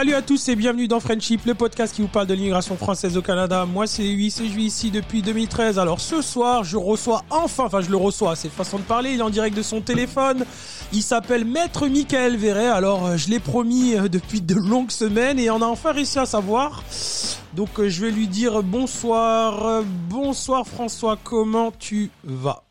Salut à tous et bienvenue dans Friendship, le podcast qui vous parle de l'immigration française au Canada. Moi c'est Louis et je ici depuis 2013. Alors ce soir, je reçois enfin, enfin je le reçois, c'est façon de parler, il est en direct de son téléphone. Il s'appelle Maître Michael Verret. Alors euh, je l'ai promis euh, depuis de longues semaines et on a enfin réussi à savoir. Donc euh, je vais lui dire bonsoir, bonsoir François, comment tu vas?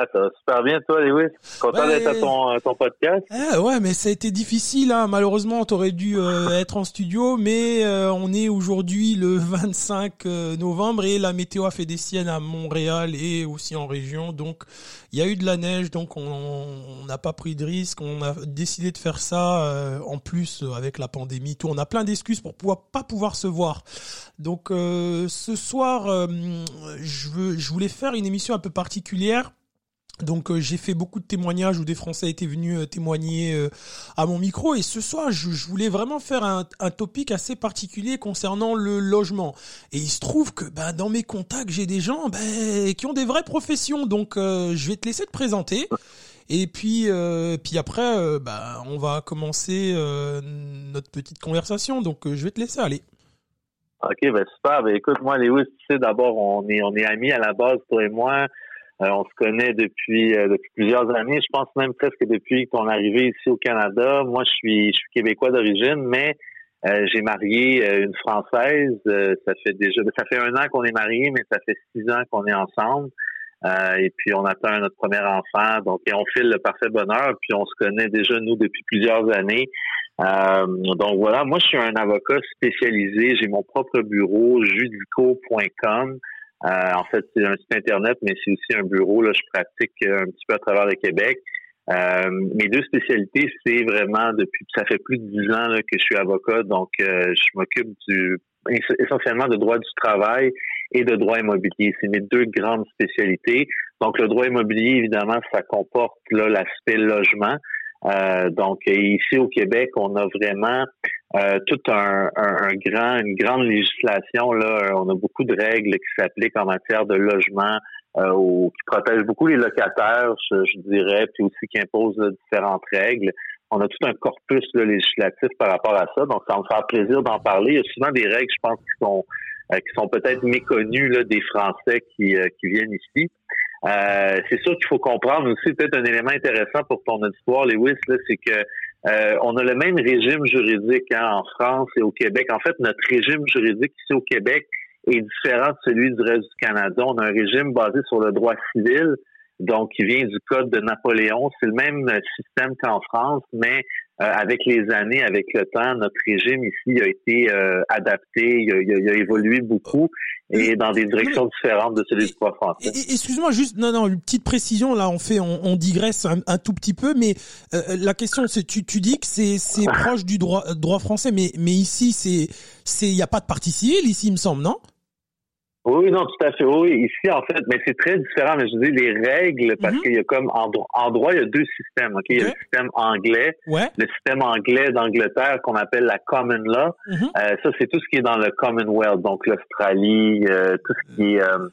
Ah, ça va super bien, toi, Lewis. Content d'être à ton, ton podcast. Eh, ouais, mais ça a été difficile. Hein. Malheureusement, t'aurais dû euh, être en studio, mais euh, on est aujourd'hui le 25 euh, novembre et la météo a fait des siennes à Montréal et aussi en région. Donc, il y a eu de la neige, donc on n'a pas pris de risque. On a décidé de faire ça en plus avec la pandémie. Tout, on a plein d'excuses pour pouvoir pas pouvoir se voir. Donc, ce soir, je veux, je voulais faire une émission un peu particulière donc euh, j'ai fait beaucoup de témoignages où des Français étaient venus euh, témoigner euh, à mon micro et ce soir je, voulais vraiment faire un, topic assez particulier concernant le logement et il se trouve que bah, dans mes contacts j'ai des gens bah, qui ont des vraies professions donc je vais te laisser te présenter et puis puis après bah, on va commencer notre petite conversation donc je vais te laisser aller. Ok, ben super. Ben écoute, moi, Léo, tu sais, d'abord, on est, on est amis à la base, toi et moi. Euh, on se connaît depuis euh, depuis plusieurs années. Je pense même presque depuis qu'on est arrivé ici au Canada. Moi, je suis québécois d'origine, mais euh, j'ai marié une française. ça fait déjà ça fait un an qu'on est mariés, mais ça fait six ans qu'on est ensemble. et puis on attend notre premier enfant. Donc et on file le parfait bonheur. Puis on se connaît déjà nous depuis plusieurs années. donc voilà, moi je suis un avocat spécialisé. J'ai mon propre bureau, judico.com. Euh, en fait, c'est un site internet, mais c'est aussi un bureau. Là, je pratique euh, un petit peu à travers le Québec. Euh, mes deux spécialités, c'est vraiment depuis ça fait plus de dix ans que je suis avocat, donc je m'occupe du essentiellement de droit du travail et de droit immobilier. C'est mes deux grandes spécialités. Donc le droit immobilier, évidemment, ça comporte là l'aspect logement. Euh, donc ici au Québec, on a vraiment euh, tout un, un, grand, une grande législation. Là, on a beaucoup de règles qui s'appliquent en matière de logement, euh, qui protègent beaucoup les locataires, je, dirais, puis aussi qui imposent différentes règles. On a tout un corpus législatif par rapport à ça, donc ça me faire plaisir d'en parler. Il y a souvent des règles, je pense, qui sont euh, qui sont peut-être méconnues là, des Français qui, qui viennent ici. Euh, c'est sûr qu'il faut comprendre aussi peut-être un élément intéressant pour ton auditoire, Lewis, c'est que euh, on a le même régime juridique hein, en France et au Québec. En fait, notre régime juridique ici au Québec est différent de celui du reste du Canada. On a un régime basé sur le droit civil, donc qui vient du Code de Napoléon. C'est le même système qu'en France, mais avec les années, avec le temps, notre régime ici a été euh, adapté, il a, il a, évolué beaucoup et dans des directions différentes de celui du droit français. Excuse-moi, juste, non, non, une petite précision, là, on fait, on, on digresse un, un, tout petit peu, mais euh, la question, c'est, tu, tu dis que c'est, c'est proche du droit, droit français, mais, mais ici, c'est, c'est, il n'y a pas de partie civile, ici, il me semble, non? Oui, non, tout à fait. Oui, ici, en fait, mais c'est très différent. Mais je dis les règles, parce mhm. qu'il y a comme en, en, droit, il y a deux systèmes. Ok, il y a le système anglais, le système anglais d'Angleterre qu'on appelle la common law. Mhm. euh, ça, c'est tout ce qui est dans le Commonwealth, donc l'Australie, euh, tout ce qui est euh,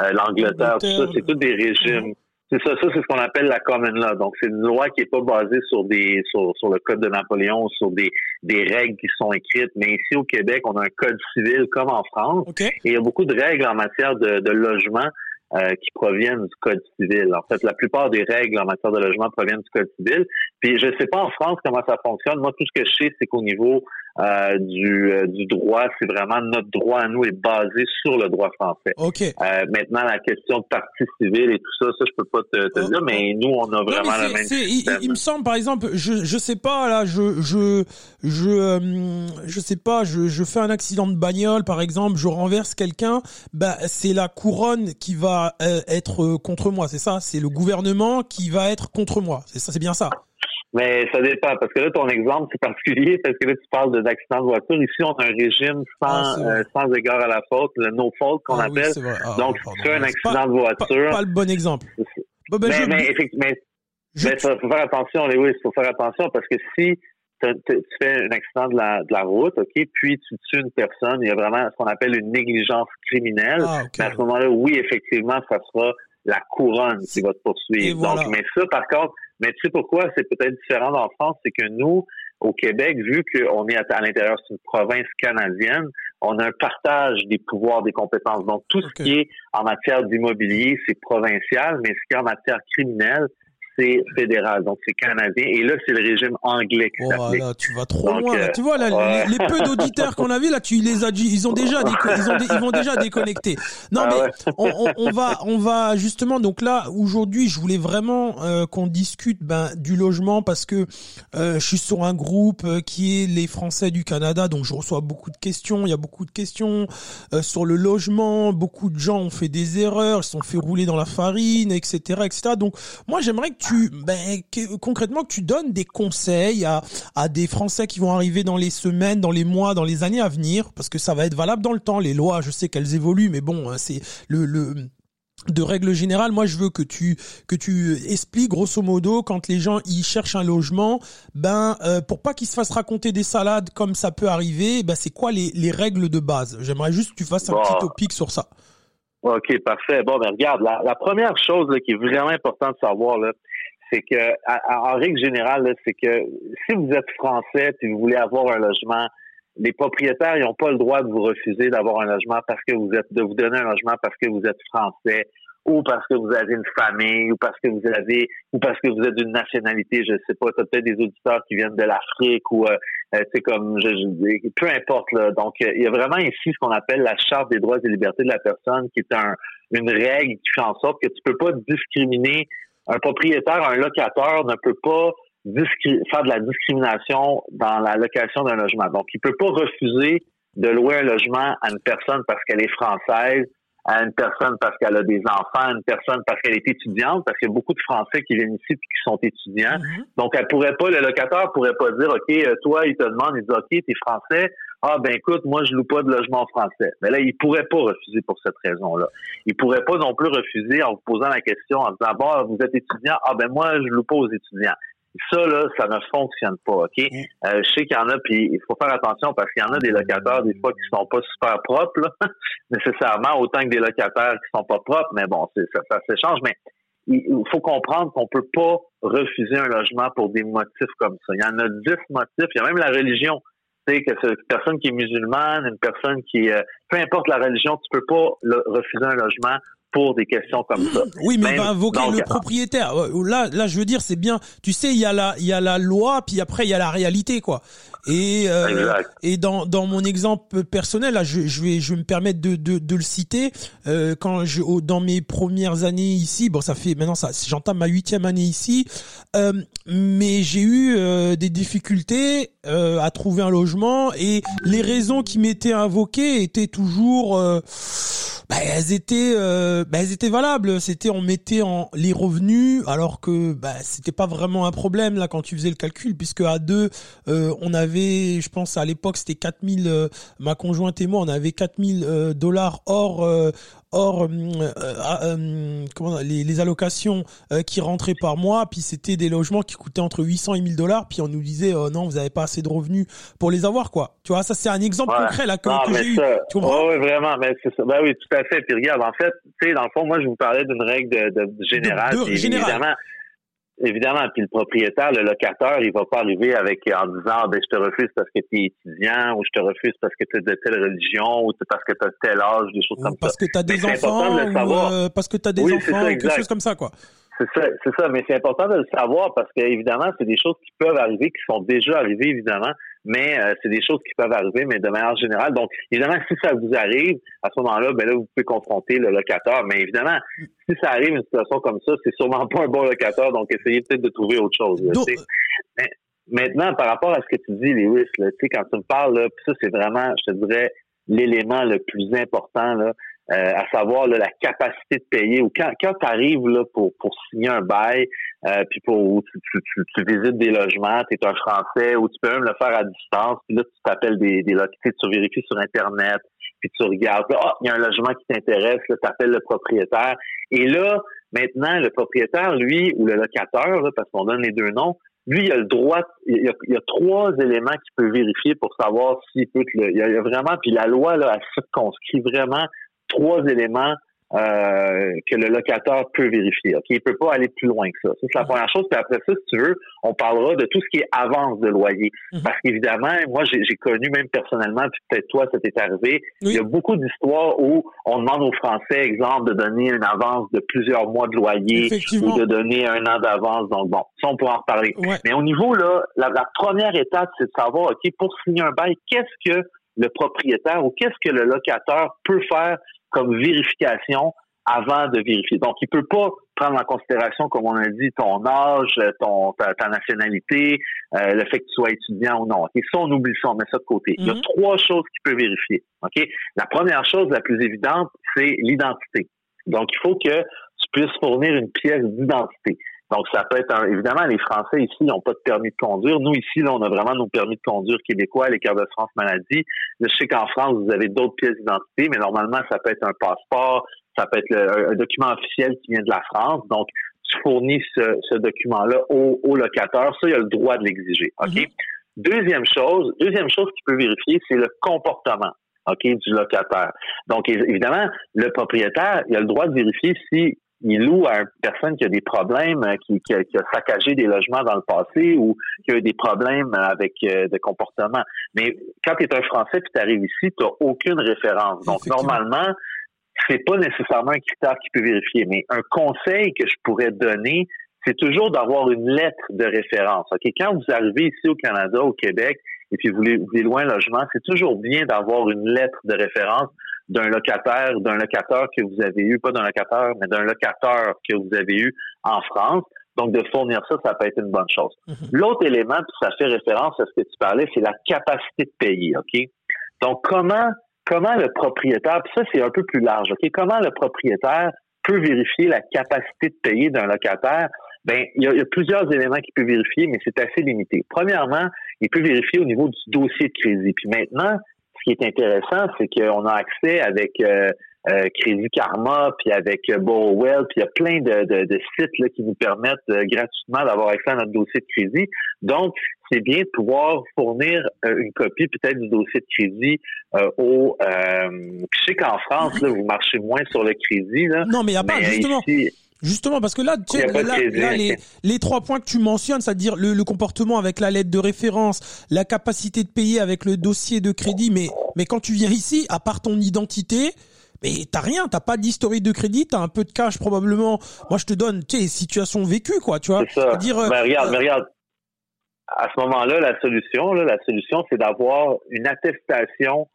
euh l'Angleterre, tout ça, c'est tous des régimes. Mhm. C'est ça, ça c'est ce qu'on appelle la common law. Donc c'est une loi qui est pas basée sur des sur, sur le code de Napoléon, sur des, des règles qui sont écrites. Mais ici au Québec, on a un code civil comme en France. Et il y a beaucoup de règles en matière de, de logement euh, qui proviennent du code civil. En fait, la plupart des règles en matière de logement proviennent du code civil. Puis je sais pas en France comment ça fonctionne. Moi, tout ce que je sais, c'est qu'au niveau euh, du, euh, du droit. C'est vraiment notre droit à nous est basé sur le droit français. Ok. Euh, maintenant, la question de partie civile et tout ça, ça je peux pas te, te oh, dire, mais nous on a vraiment le même. Il, il, me semble, par exemple, je je sais pas là, je je je euh, je sais pas, je je fais un accident de bagnole, par exemple, je renverse quelqu'un, bah c'est la couronne qui va être contre moi, c'est ça, c'est le gouvernement qui va être contre moi, c'est ça, c'est bien ça? Mais ça dépend, parce que là, ton exemple, c'est particulier, parce que là, tu parles d'accident de voiture. Ici, on a un régime sans, ah, euh, sans égard à la faute, le no fault qu'on ah appelle. Ah, Donc, si tu as un accident de voiture... Pas, le bon exemple. Bah, ben, mais, mais, effectivement, mais, faut faire attention, Lewis, faut faire attention, parce que si tu fais un accident de la, de la route, OK, puis tu tues une personne, il y a vraiment ce qu'on appelle une négligence criminelle. Mais à ce moment-là, oui, effectivement, ça sera la couronne qui va te poursuivre. Donc, mais ça, par contre, mais tu sais pourquoi? C'est peut-être différent en France, c'est que nous, au Québec, vu qu'on est à, l'intérieur d'une province canadienne, on a un partage des pouvoirs, des compétences. Donc, tout ce qui est en matière d'immobilier, c'est provincial, mais ce qui est en matière criminelle, c'est fédéral, donc c'est canadien. Et là, c'est le régime anglais qui oh, là, tu vas trop loin. tu vois, là, les, peu d'auditeurs qu'on a vu, là, tu les as ils ont déjà, ils, ont ils vont déjà déconnecter. Non, ah mais on, on, on, va, on va justement, donc là, aujourd'hui, je voulais vraiment euh, qu'on discute ben, du logement parce que euh, je suis sur un groupe euh, qui est les Français du Canada, donc je reçois beaucoup de questions. Il y a beaucoup de questions euh, sur le logement. Beaucoup de gens ont fait des erreurs, ils se sont fait rouler dans la farine, etc., etc. Donc, moi, j'aimerais que tu, ben, concrètement, que tu donnes des conseils à, à des Français qui vont arriver dans les semaines, dans les mois, dans les années à venir, parce que ça va être valable dans le temps. Les lois, je sais qu'elles évoluent, mais bon, hein, c'est le, le de règle générale, moi je veux que tu que tu expliques grosso modo quand les gens y cherchent un logement, ben euh, pour pas qu'ils se fassent raconter des salades comme ça peut arriver, ben c'est quoi les, les règles de base? J'aimerais juste que tu fasses un petit topic sur ça. OK, parfait. Bon, ben regarde, la, la première chose qui est vraiment importante de savoir, là, c'est que, en règle générale, c'est que si vous êtes français et vous voulez avoir un logement, les propriétaires n'ont pas le droit de vous refuser d'avoir un logement parce que vous êtes, de vous donner un logement parce que vous êtes français ou parce que vous avez une famille ou parce que vous avez ou parce que vous êtes d'une nationalité, je sais pas, tu peut-être des auditeurs qui viennent de l'Afrique ou euh, c'est euh, comme je, je, peu importe là. Donc euh, il y a vraiment ici ce qu'on appelle la charte des droits et libertés de la personne qui est un, une règle qui fait en sorte que tu peux pas discriminer un propriétaire, un locateur ne peut pas faire de la discrimination dans la location d'un logement. Donc, il peut pas refuser de louer un logement à une personne parce qu'elle est française, à une personne parce qu'elle a des enfants, à une personne parce qu'elle est étudiante, parce qu'il y a beaucoup de Français qui viennent ici et qui sont étudiants. Mm-hmm. Donc, elle pourrait pas, le locataire pourrait pas dire, OK, euh, toi, il te demande, il dit, OK, t'es français, ah ben écoute, moi je loue pas de logement français. Mais là, il pourrait pas refuser pour cette raison-là. Il pourrait pas non plus refuser en vous posant la question en disant bon, vous êtes étudiant, ah ben moi je loue pas aux étudiants. Ça là, ça ne fonctionne pas, ok? Euh, je sais qu'il y en a, puis il faut faire attention parce qu'il y en a des locataires des fois qui sont pas super propres, là, nécessairement autant que des locataires qui sont pas propres. Mais bon, ça, ça s'échange. Mais il faut comprendre qu'on peut pas refuser un logement pour des motifs comme ça. Il y en a dix motifs. Il y a même la religion sais, que une personne qui est musulmane, une personne qui, euh, peu importe la religion, tu peux pas refuser un logement pour des questions comme ça. Oui, mais on va invoquer le propriétaire. Là, là, je veux dire, c'est bien. Tu sais, il y a la, il y a la loi, puis après il y a la réalité, quoi. Et euh, et dans dans mon exemple personnel, là, je, je vais je vais me permettre de de, de le citer. Euh, quand je dans mes premières années ici, bon, ça fait maintenant ça, j'entame ma huitième année ici, euh, mais j'ai eu euh, des difficultés euh, à trouver un logement et les raisons qui m'étaient invoquées étaient toujours bah, elles étaient euh, bah, elles étaient valables c'était on mettait en les revenus alors que bah c'était pas vraiment un problème là quand tu faisais le calcul puisque à deux euh, on avait je pense à l'époque c'était 4000 euh, ma conjointe et moi on avait 4000 dollars hors Or, euh, euh, ah, euh, comment les, les allocations qui rentraient par mois, puis c'était des logements qui coûtaient entre 800 et 1000 dollars, puis on nous disait non, vous n'avez pas assez de revenus pour les avoir, quoi. Tu vois, ça c'est un exemple concret là que, j'ai eu. Tu comprends? Oui, vraiment, mais c'est ça. Ben oui, tout à fait. Puis regarde, en fait, tu sais, dans le fond, moi je vous parlais d'une règle de, de, générale. De, Évidemment, Évidemment, puis le propriétaire, le locataire, il va pas arriver avec en disant ben je te refuse parce que tu es étudiant ou je te refuse parce que tu es de telle religion ou parce que tu as tel âge, des choses comme parce ça. Que as des enfants, ou euh, parce que tu as des enfants, quelque chose comme ça quoi. C'est ça, c'est ça, mais c'est important de le savoir parce que évidemment, c'est des choses qui peuvent arriver, qui sont déjà arrivées évidemment, mais euh, c'est des choses qui peuvent arriver, mais de manière générale. Donc, évidemment, si ça vous arrive, à ce moment-là, ben là, vous pouvez confronter le locataire. Mais évidemment, si ça arrive une situation comme ça, c'est sûrement pas un bon locataire, donc essayez peut-être de trouver autre chose. maintenant, par rapport à ce que tu dis, Lewis, là, quand tu me parles, là, ça, c'est vraiment, je te dirais, l'élément le plus important, là, euh, à savoir la capacité de payer ou quand, quand tu arrives là, pour, pour signer un bail, euh, puis pour tu, tu, tu, visites des logements, tu es un Français, ou tu peux même le faire à distance, puis là, tu t'appelles des, des locataires, tu vérifies sur Internet, puis tu regardes, ah, il y a un logement qui t'intéresse, tu appelles le propriétaire. Et là, maintenant, le propriétaire, lui, ou le locataire, parce qu'on donne les deux noms, lui, il a le droit, il y a, il a trois éléments qu'il peut vérifier pour savoir s'il peut, le, il y a vraiment, puis la loi, là, elle circonscrit vraiment trois éléments euh, que le locataire peut vérifier. Ok, il peut pas aller plus loin que ça. Ça c'est la première chose. Puis après ça, si tu veux, on parlera de tout ce qui est avance de loyer. Mhm. Parce qu'évidemment, moi j'ai connu même personnellement, puis peut-être toi, ça t'est arrivé. Il y a beaucoup d'histoires où on demande aux Français, exemple, de donner une avance de plusieurs mois de loyer ou de donner un an d'avance. Donc bon, ça on pourra en reparler. Mais au niveau là, la, la première étape, c'est de savoir, ok, pour signer un bail, qu'est-ce que le propriétaire ou qu'est-ce que le locataire peut faire comme vérification avant de vérifier. Donc, il peut pas prendre en considération, comme on a dit, ton âge, ton ta, nationalité, euh, le fait que tu sois étudiant ou non. Et ça, on oublie ça, on met ça de côté. Il y a mhm. trois choses qu'il peut vérifier. Ok, La première chose, la plus évidente, c'est l'identité. Donc, il faut que tu puisses fournir une pièce d'identité. Donc, ça peut être évidemment, les Français ici n'ont pas de permis de conduire. Nous, ici, là, on a vraiment nos permis de conduire québécois, les cartes de France maladie. je sais qu'en France, vous avez d'autres pièces d'identité, mais normalement, ça peut être un passeport, ça peut être un document officiel qui vient de la France. Donc, tu fournis ce, document-là au, locataire. Ça, il a le droit de l'exiger. OK? Mm-hmm. Deuxième chose, deuxième chose qu'il peut vérifier, c'est le comportement. OK, du locataire. Donc, évidemment, le propriétaire, il a le droit de vérifier si il loue à une personne qui a des problèmes, euh, qui, qui, a, saccagé des logements dans le passé ou qui a eu des problèmes avec euh, de comportement. Mais quand tu es un Français et tu arrives ici, tu n'as aucune référence. Donc, normalement, c'est pas nécessairement un critère qui peut vérifier. Mais un conseil que je pourrais donner, c'est toujours d'avoir une lettre de référence. Ok, Quand vous arrivez ici au Canada, au Québec, et puis vous voulez loin un logement, c'est toujours bien d'avoir une lettre de référence d'un locataire, d'un locateur que vous avez eu, pas d'un locateur, mais d'un locateur que vous avez eu en France. Donc, de fournir ça, ça peut être une bonne chose. Mhm. L'autre élément, puis ça fait référence à ce que tu parlais, c'est la capacité de payer, OK? Donc, comment, comment le propriétaire, puis ça, c'est un peu plus large, OK? Comment le propriétaire peut vérifier la capacité de payer d'un locataire? Ben, il y, a, il y, a, plusieurs éléments qu'il peut vérifier, mais c'est assez limité. Premièrement, il peut vérifier au niveau du dossier de crédit. Puis maintenant, ce qui est intéressant, c'est qu'on a accès avec euh, euh, Crédit Karma, puis avec euh, Borrowell, puis il y a plein de, sites qui nous permettent gratuitement d'avoir accès à notre dossier de crédit. Donc, c'est bien de pouvoir fournir une copie peut-être du dossier de crédit au... je sais qu'en France, vous marchez moins sur le crédit. Là, non, mais il n'y a pas, justement... Justement, parce que là, tu sais, là, les, trois points que tu mentionnes, c'est-à-dire le, comportement avec la lettre de référence, la capacité de payer avec le dossier de crédit, mais, mais quand tu viens ici, à part ton identité, mais t'as rien, t'as pas d'historique de crédit, t'as un peu de cash probablement. Moi, je te donne, tu sais, situation vécue, quoi, tu vois. C'est ça. Dire, euh, mais regarde, mais regarde. À ce moment-là, la solution, là, la solution, c'est d'avoir une attestation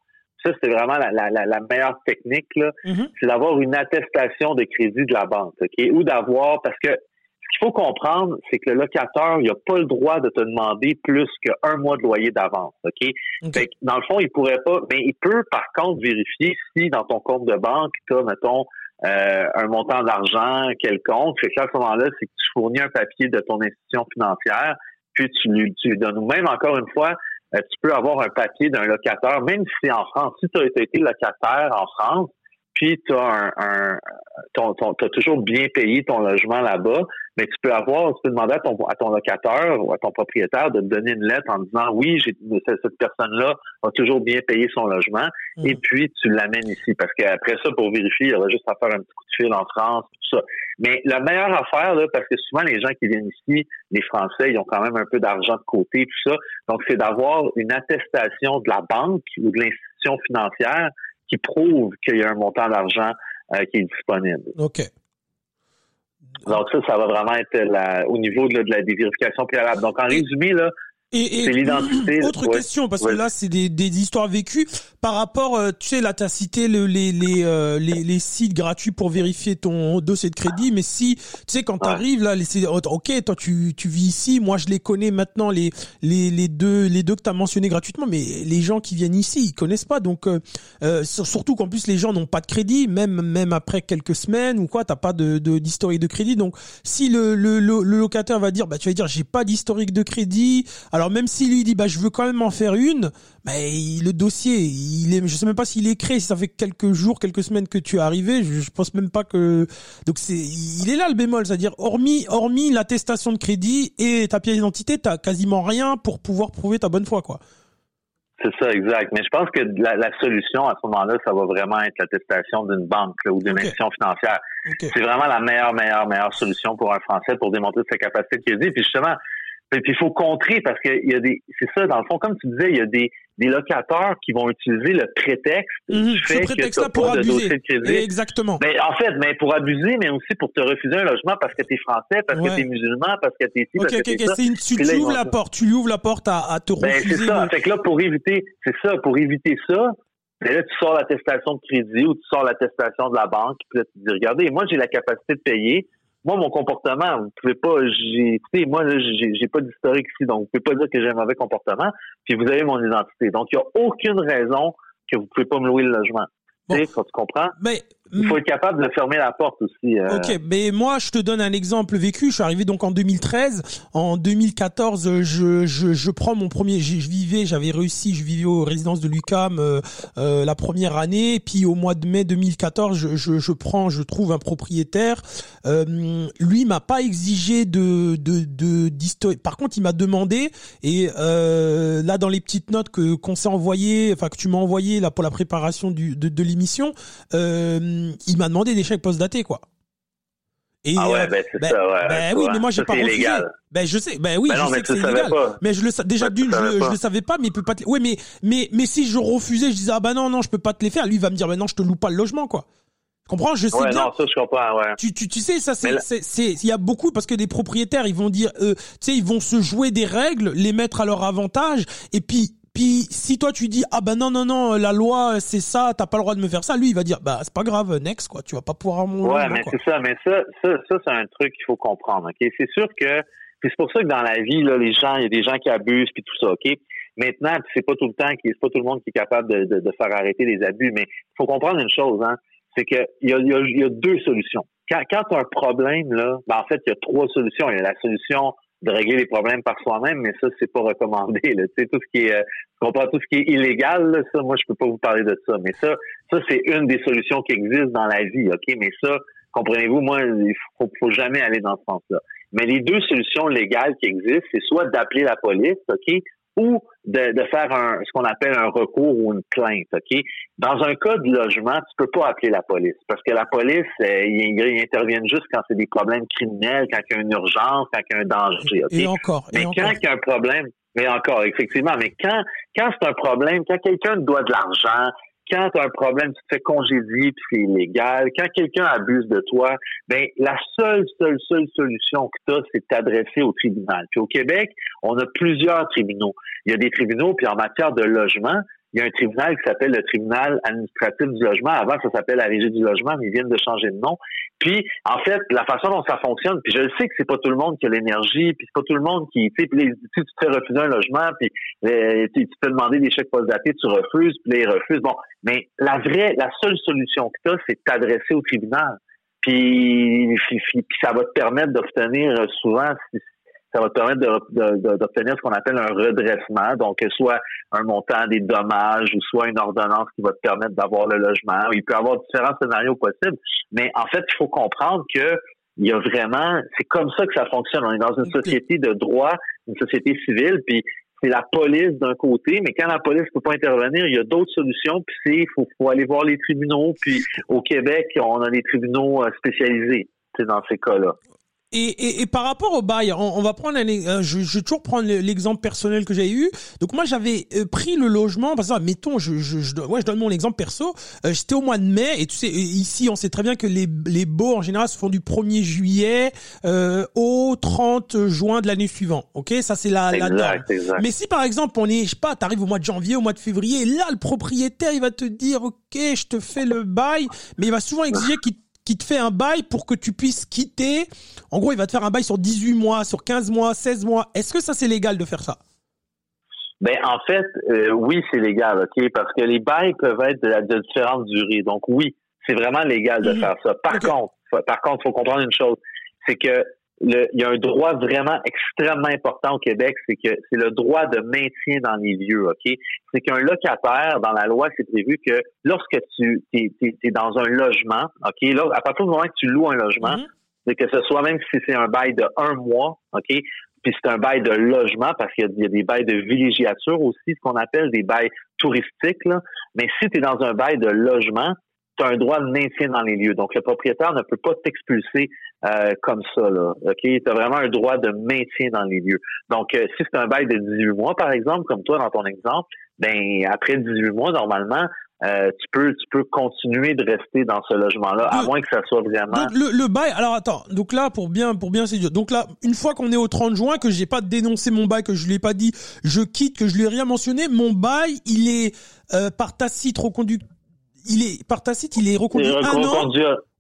ça, c'est vraiment la, la, la, meilleure technique, là. Mm-hmm. c'est d'avoir une attestation de crédit de la banque, OK? Ou d'avoir, parce que ce qu'il faut comprendre, c'est que le locataire, il n'a pas le droit de te demander plus qu'un mois de loyer d'avance, OK? Fait dans le fond, il pourrait pas, mais il peut, par contre, vérifier si dans ton compte de banque, tu as, mettons, euh, un montant d'argent quelconque. Fait que à ce moment-là, c'est que tu fournis un papier de ton institution financière, puis tu lui, tu lui donnes, ou même encore une fois, tu peux avoir un papier d'un locataire, même si c'est en France. Si tu as été locataire en France, puis tu as un, as toujours bien payé ton logement là-bas, mais tu peux avoir, tu peux demander à ton, à ton locataire ou à ton propriétaire de te donner une lettre en disant oui, cette personne-là a toujours bien payé son logement, et mm. puis tu l'amènes ici. Parce qu'après ça, pour vérifier, il y aura juste à faire un petit coup de fil en France, tout ça. Mais la meilleure affaire, là, parce que souvent les gens qui viennent ici, les Français, ils ont quand même un peu d'argent de côté, tout ça. Donc, c'est d'avoir une attestation de la banque ou de l'institution financière qui prouve qu'il y a un montant d'argent euh, qui est disponible. OK. Donc ça, ça va vraiment être au niveau de, de la vérification préalable. Donc en résumé, là, et, et l'identité. Autre question, parce que là, c'est des, des histoires vécues par rapport, euh, tu sais, là, tu as cité le, les, les, euh, les, les, sites gratuits pour vérifier ton dossier de crédit, mais si, tu sais, quand tu arrives là, les, ok, toi, tu, tu vis ici, moi, je les connais maintenant, les, les, les deux, les deux que tu as mentionnés gratuitement, mais les gens qui viennent ici, ils connaissent pas. Donc, euh, euh surtout qu'en plus, les gens n'ont pas de crédit, même, même après quelques semaines ou quoi, t'as pas de, d'historique de, crédit. Donc, si le, le, le, locataire va dire, bah, tu vas dire, j'ai pas d'historique de crédit, alors même si lui dit bah je veux quand même en faire une, bah, le dossier, il est, je sais même pas s'il est créé, si ça fait quelques jours, quelques semaines que tu es arrivé, je, pense même pas que donc c'est il est là le bémol, c'est-à-dire hormis hormis l'attestation de crédit et ta pièce d'identité, t'as quasiment rien pour pouvoir prouver ta bonne foi quoi. C'est ça, exact. Mais je pense que la, solution à ce moment-là, ça va vraiment être l'attestation d'une banque ou d'une institution financière. C'est vraiment la meilleure, meilleure, meilleure solution pour un Français pour démontrer sa capacité de crédit. Puis justement, puis il faut contrer parce qu'il y a des, c'est ça, dans le fond, comme tu disais, il y a des, des locataires qui vont utiliser le prétexte mmh, du fait prétexte que pour abuser. De crédit. Exactement. Mais en fait, mais pour abuser, mais aussi pour te refuser un logement parce que tu es français, parce que tu es musulman, parce que tu es ici, okay, parce que tu, tu ouvres la porte, tu lui ouvres la porte à, à te ben, refuser. c'est ça. Fait que là, pour éviter, c'est ça, pour éviter ça, mais là, tu sors l'attestation de crédit ou tu sors l'attestation de la banque, puis là, tu dis, regardez, moi, j'ai la capacité de payer, moi, mon comportement, vous pouvez pas, j'ai, moi, là, j'ai, pas d'historique ici, donc vous pouvez pas dire que j'ai un mauvais comportement, puis vous avez mon identité. Donc, il n'y a aucune raison que vous pouvez pas me louer le logement. Tu comprends? Mais il faut être capable de fermer la porte aussi. Euh. Ok, mais moi je te donne un exemple vécu. Je suis arrivé donc en 2013. En 2014, je je, je prends mon premier. Je, vivais, j'avais réussi. Je vivais aux résidences de l'UCAM euh, euh, la première année. Puis au mois de mai 2014, je, je, je prends, je trouve un propriétaire. Euh, lui m'a pas exigé de de de Par contre, il m'a demandé et euh, là dans les petites notes que qu'on s'est envoyé, enfin que tu m'as envoyé là pour la préparation du de, de l'émission. Euh, il m'a demandé des chèques post-datés, quoi. Et, ah ouais, euh, ben c'est ben, ça, ouais. Ben oui, mais moi j'ai pas refusé. Ben je sais, ben oui, ben je sais que c'est illégal. Mais je le déjà d'une, je, je, le savais pas, mais il peut pas te. Oui, mais mais mais si je refusais, je disais ah bah non non, je peux pas te les faire. Lui il va me dire ben non, je te loue pas le logement quoi. Tu comprends? Je sais ouais, bien. Non, ça je comprends, ouais. Tu tu tu sais ça c'est c'est il y a beaucoup parce que des propriétaires ils vont dire euh, tu sais ils vont se jouer des règles, les mettre à leur avantage et puis puis si toi tu dis ah ben non non non la loi c'est ça t'as pas le droit de me faire ça lui il va dire bah c'est pas grave next quoi tu vas pas pouvoir mon ouais mais c'est ça mais ça ça ça c'est un truc qu'il faut comprendre ok? C'est sûr que c'est pour ça que dans la vie là les gens il y a des gens qui abusent puis tout ça ok? Maintenant c'est pas tout le temps c'est pas tout le monde qui est capable de, de, faire arrêter les abus mais il faut comprendre une chose hein c'est que il y a, y a deux solutions. Quand quand tu as un problème là ben en fait il y a trois solutions. Il y a la solution de régler les problèmes par soi-même, mais ça, c'est pas recommandé. Là. Tu sais, tout ce qui est, euh, comprends, tout ce qui est illégal, ça, moi, je peux pas vous parler de ça. Mais ça, ça, c'est une des solutions qui existent dans la vie, OK? Mais ça, comprenez-vous, moi, il faut, faut jamais aller dans ce sens-là. Mais les deux solutions légales qui existent, c'est soit d'appeler la police, OK? Ou de, de faire un, ce qu'on appelle un recours ou une plainte. Ok, dans un cas de logement, tu peux pas appeler la police parce que la police, euh, ils, interviennent juste quand c'est des problèmes criminels, quand il y a une urgence, quand il y a un danger. Okay? Et encore. Mais quand il y a un problème, mais encore, effectivement, mais quand quand c'est un problème, quand quelqu'un doit de l'argent, quand tu un problème, tu te fais congédier puis c'est illégal. Quand quelqu'un abuse de toi, ben la seule, seule, seule solution que tu as, c'est de t'adresser au tribunal. Puis au Québec, on a plusieurs tribunaux. Il y a des tribunaux, puis en matière de logement, il y a un tribunal qui s'appelle le tribunal administratif du logement. Avant, ça s'appelle la régie du logement, mais ils viennent de changer de nom. Puis, en fait, la façon dont ça fonctionne, puis je sais que c'est pas tout le monde qui a l'énergie, puis c'est pas tout le monde qui, tu sais, tu te fais refuser un logement, puis euh, tu, peux demander des chèques post-datés, tu refuses, puis les refuses. Bon, mais la vraie, la seule solution que tu as, c'est de t'adresser au tribunal. Puis, puis, ça va te permettre d'obtenir euh, souvent, ça va te permettre d'obtenir ce qu'on appelle un redressement, donc soit un montant des dommages ou soit une ordonnance qui va te permettre d'avoir le logement. Il peut y avoir différents scénarios possibles, mais en fait, il faut comprendre que il y a vraiment, c'est comme ça que ça fonctionne. On est dans une société de droit, une société civile, puis c'est la police d'un côté, mais quand la police ne peut pas intervenir, il y a d'autres solutions, puis c'est faut, faut aller voir les tribunaux, puis au Québec, on a des tribunaux euh, spécialisés dans ces cas-là. Et, et, et, par rapport au bail, on, va prendre un, euh, je, je vais toujours prendre l'exemple personnel que j'ai eu. Donc moi j'avais euh, pris le logement, parce que mettons, je, je, je, ouais, je donne mon exemple perso. Euh, J'étais au mois de mai et tu sais ici on sait très bien que les les baux en général se font du 1er juillet euh, au 30 juin de l'année suivante. Ok, ça c'est la, la norme. Mais si par exemple on est, je sais pas, t'arrives au mois de janvier, au mois de février, et là le propriétaire il va te dire ok, je te fais le bail, mais il va souvent exiger qu'il qui te fait un bail pour que tu puisses quitter. En gros, il va te faire un bail sur 18 mois, sur 15 mois, 16 mois. Est-ce que ça, c'est légal de faire ça? Ben en fait, euh, oui, c'est légal, ok, parce que les bails peuvent être de, différentes durées. Donc oui, c'est vraiment légal de mhm. faire ça. Par contre, par contre, faut comprendre une chose, c'est que il y a un droit vraiment extrêmement important au Québec, c'est que c'est le droit de maintien dans les lieux, OK? C'est qu'un locataire, dans la loi, c'est prévu que lorsque tu es, dans un logement, OK, là, à partir du moment que tu loues un logement, mm-hmm. c'est que ce soit même si c'est un bail de un mois, OK, puis c'est un bail de logement parce qu'il y, a des bails de villégiature aussi, ce qu'on appelle des bails touristiques. Là. Mais si tu es dans un bail de logement, tu as un droit de maintien dans les lieux. Donc, le propriétaire ne peut pas t'expulser euh, comme ça. Là, OK? Tu as vraiment un droit de maintien dans les lieux. Donc, euh, si c'est un bail de 18 mois, par exemple, comme toi dans ton exemple, ben après 18 mois, normalement, euh, tu peux tu peux continuer de rester dans ce logement-là, à moins que ça soit vraiment. Donc le, le bail, alors attends, donc là pour bien pour bien séduire, donc là une fois qu'on est au 30 juin, que j'ai pas dénoncé mon bail, que je l'ai pas dit, je quitte, que je lui ai rien mentionné, mon bail il est euh, par tacite reconduit, il est par tacite il est reconduit un an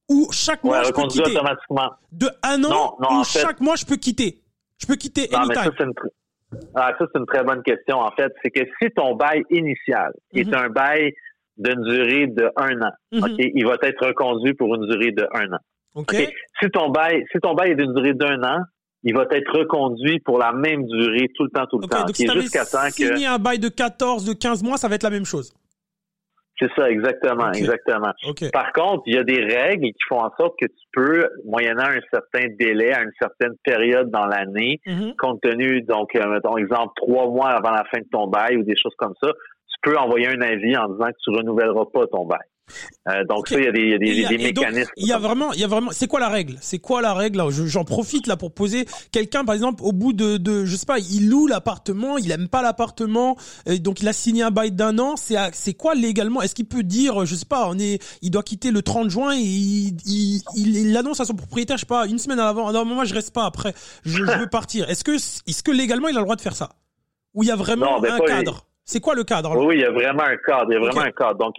ou chaque mois je peux quitter. automatiquement. De un an ou chaque mois je peux quitter. Je peux quitter non, mais ça, c'est une... Ah, ça, c'est une très bonne question, en fait. C'est que si ton bail initial est mhm. un bail d'une durée de un an. OK? Il va être reconduit pour une durée de un an. OK. Si ton bail, si ton bail est d'une durée d'un an, il va être reconduit pour la même durée tout le temps, tout le temps. Donc, si jusqu'à temps signé un bail de 14, de 15 mois, ça va être la même chose. C'est ça, exactement, exactement. Par contre, il y a des règles qui font en sorte que tu peux, moyennant un certain délai, à une certaine période dans l'année, mhm. compte tenu, donc, euh, mettons, exemple, trois mois avant la fin de ton bail ou des choses comme ça, tu peux envoyer un avis en disant que tu renouvelleras pas ton bail. Euh, donc ça, il y a des, y a des, mécanismes. Il y a vraiment, il y a vraiment. C'est quoi la règle? C'est quoi la règle J'en profite là pour poser quelqu'un, par exemple, au bout de, de, je sais pas, il loue l'appartement, il aime pas l'appartement, donc il a signé un bail d'un an. C'est c'est quoi légalement? Est-ce qu'il peut dire, je sais pas, on est, il doit quitter le 30 juin et il, il, il, annonce à son propriétaire, je sais pas, une semaine avant. Non, moi je reste pas après, je, je veux partir. Est-ce que, est-ce que légalement il a le droit de faire ça? Ou il y a vraiment un cadre? C'est quoi le cadre? Oui, il y a vraiment un cadre. Il y a vraiment un cadre. Donc,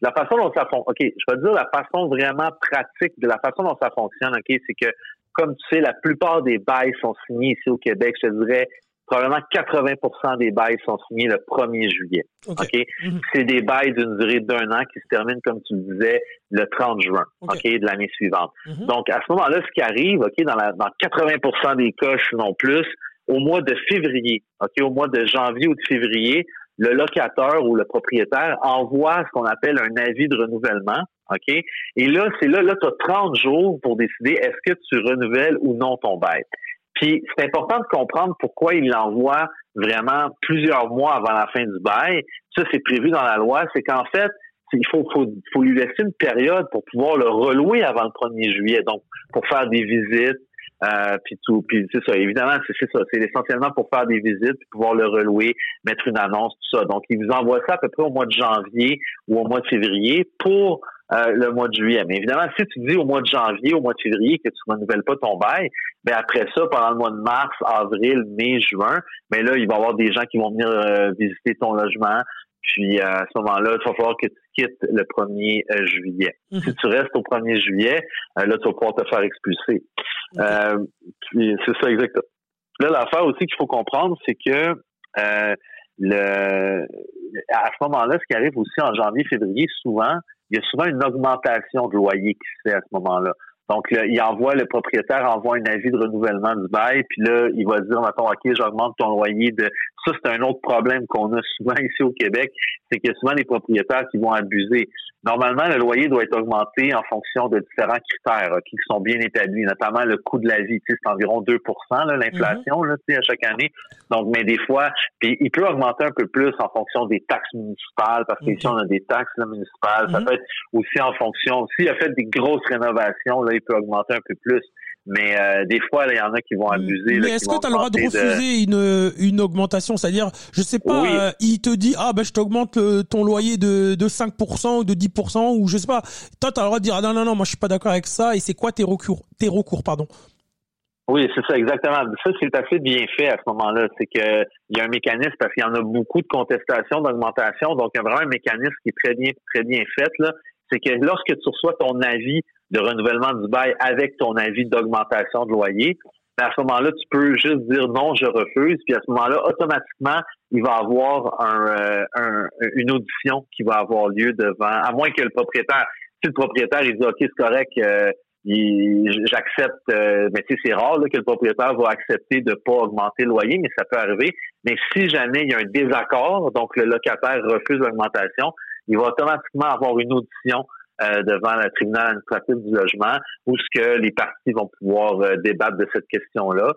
la façon dont ça fonctionne, OK, je vais dire la façon vraiment pratique de la façon dont ça fonctionne, OK, c'est que, comme tu sais, la plupart des bails sont signés ici au Québec. Je te dirais, probablement 80% des bails sont signés le 1er juillet. OK? Mhm. C'est des bails d'une durée d'un an qui se terminent, comme tu le disais, le 30 juin, OK, de l'année suivante. Mhm. Donc, à ce moment-là, ce qui arrive, OK, dans, la, dans 80% des cas, non plus, au mois de février, OK, au mois de janvier ou de février, le locateur ou le propriétaire envoie ce qu'on appelle un avis de renouvellement. OK? Et là, c'est là, là, tu as 30 jours pour décider est-ce que tu renouvelles ou non ton bail. Puis c'est important de comprendre pourquoi il l'envoie vraiment plusieurs mois avant la fin du bail. Ça, c'est prévu dans la loi. C'est qu'en fait, il faut, faut, faut lui laisser une période pour pouvoir le relouer avant le 1er juillet. Donc, pour faire des visites, euh, puis tout, puis c'est ça. Évidemment, c'est ça. C'est essentiellement pour faire des visites, puis pouvoir le relouer, mettre une annonce, tout ça. Donc, ils vous envoient ça à peu près au mois de janvier ou au mois de février pour euh, le mois de juillet. Mais évidemment, si tu dis au mois de janvier, au mois de février que tu ne renouvelles pas ton bail, ben après ça, pendant le mois de mars, avril, mai, juin, mais ben là, il va y avoir des gens qui vont venir euh, visiter ton logement, puis à ce moment-là, il va falloir que tu quittes le 1er euh, juillet. Mhm. Si tu restes au 1er juillet, euh, là, tu vas pouvoir te faire expulser. Euh, c'est ça exactement. Là, l'affaire aussi qu'il faut comprendre, c'est que le à ce moment-là, ce qui arrive aussi en janvier, février, souvent, il y a souvent une augmentation de loyer qui se fait à ce moment-là. Donc, il envoie, le propriétaire envoie un avis de renouvellement du bail, puis là, il va dire, mettons, OK, j'augmente ton loyer de... Ça, c'est un autre problème qu'on a souvent ici au Québec, c'est qu'il y a souvent des propriétaires qui vont abuser. Normalement, le loyer doit être augmenté en fonction de différents critères qui sont bien établis, notamment le coût de la vie. C'est environ 2% l'inflation là, à chaque année. Donc, mais des fois, puis il peut augmenter un peu plus en fonction des taxes municipales, parce qu'ici, on a des taxes municipales. Ça mhm. peut être aussi en fonction, s'il a fait des grosses rénovations, là, peut augmenter un peu plus. Mais euh, des fois, il y en a qui vont abuser. Mais est-ce que tu as le droit de refuser Une, une augmentation? C'est-à-dire, je sais pas, euh, il te dit, ah ben je t'augmente ton loyer de, de 5% ou de 10%, ou je sais pas. Toi, tu as le droit de dire, ah non, non, non, moi je suis pas d'accord avec ça, et c'est quoi tes recours, tes recours pardon? Oui, c'est ça, exactement. Ça, c'est assez bien fait à ce moment-là. C'est que il y a un mécanisme parce qu'il y en a beaucoup de contestations, d'augmentation. Donc, il y a vraiment un mécanisme qui est très bien, très bien fait. Là. C'est que lorsque tu reçois ton avis de renouvellement du bail avec ton avis d'augmentation de loyer, à ce moment-là, tu peux juste dire non, je refuse. Puis à ce moment-là, automatiquement, il va avoir un, euh, une audition qui va avoir lieu devant, à moins que le propriétaire, si le propriétaire il dit OK, c'est correct, euh, j'accepte, euh, mais tu sais, c'est rare que le propriétaire va accepter de pas augmenter le loyer, mais ça peut arriver. Mais si jamais il y a un désaccord, donc le locataire refuse l'augmentation, il va automatiquement avoir une audition euh, devant le tribunal administratif du logement où ce que les parties vont pouvoir euh, débattre de cette question-là.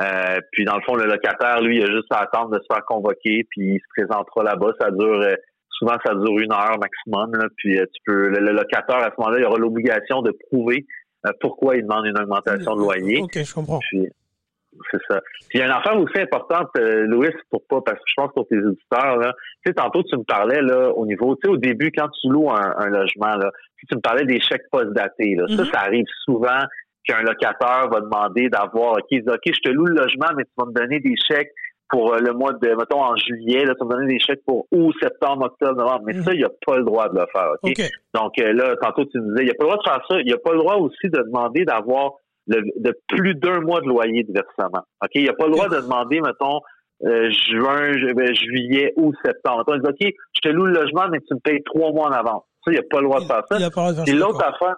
Euh, puis dans le fond, le locataire, lui, il a juste à attendre de se faire convoquer, puis il se présentera là-bas. Ça dure souvent ça dure une heure maximum. puis tu peux le, locataire à ce moment-là, il aura l'obligation de prouver pourquoi il demande une augmentation de loyer. Ok, je comprends. C'est ça. Puis il y a une affaire aussi importante, euh, Louis, pour pas, parce que je pense pour tes auditeurs, là, tu sais, tantôt tu me parlais là, au niveau, tu sais, au début, quand tu loues un, logement, là, tu me parlais des chèques post-datés. Là. Ça, mm-hmm. ça arrive souvent qu'un locataire va demander d'avoir, OK, OK, je te loue le logement, mais tu vas me donner des chèques pour euh, le mois de, mettons, en juillet, là, tu vas me donner des chèques pour août, septembre, octobre, novembre. Mais mm-hmm. ça, il n'y a pas le droit de le faire, OK? Donc euh, là, tantôt, tu me disais, il n'y a pas le droit de faire ça. Il n'y a pas le droit aussi de demander d'avoir de plus d'un mois de loyer de versement. OK? Il n'y a pas le droit de demander, mettons, euh, juin, ben, juillet ou septembre. On dit, OK, je te loue le logement, mais tu me payes trois mois en avance. Ça, il n'y a pas le droit de faire ça. Et l'autre affaire,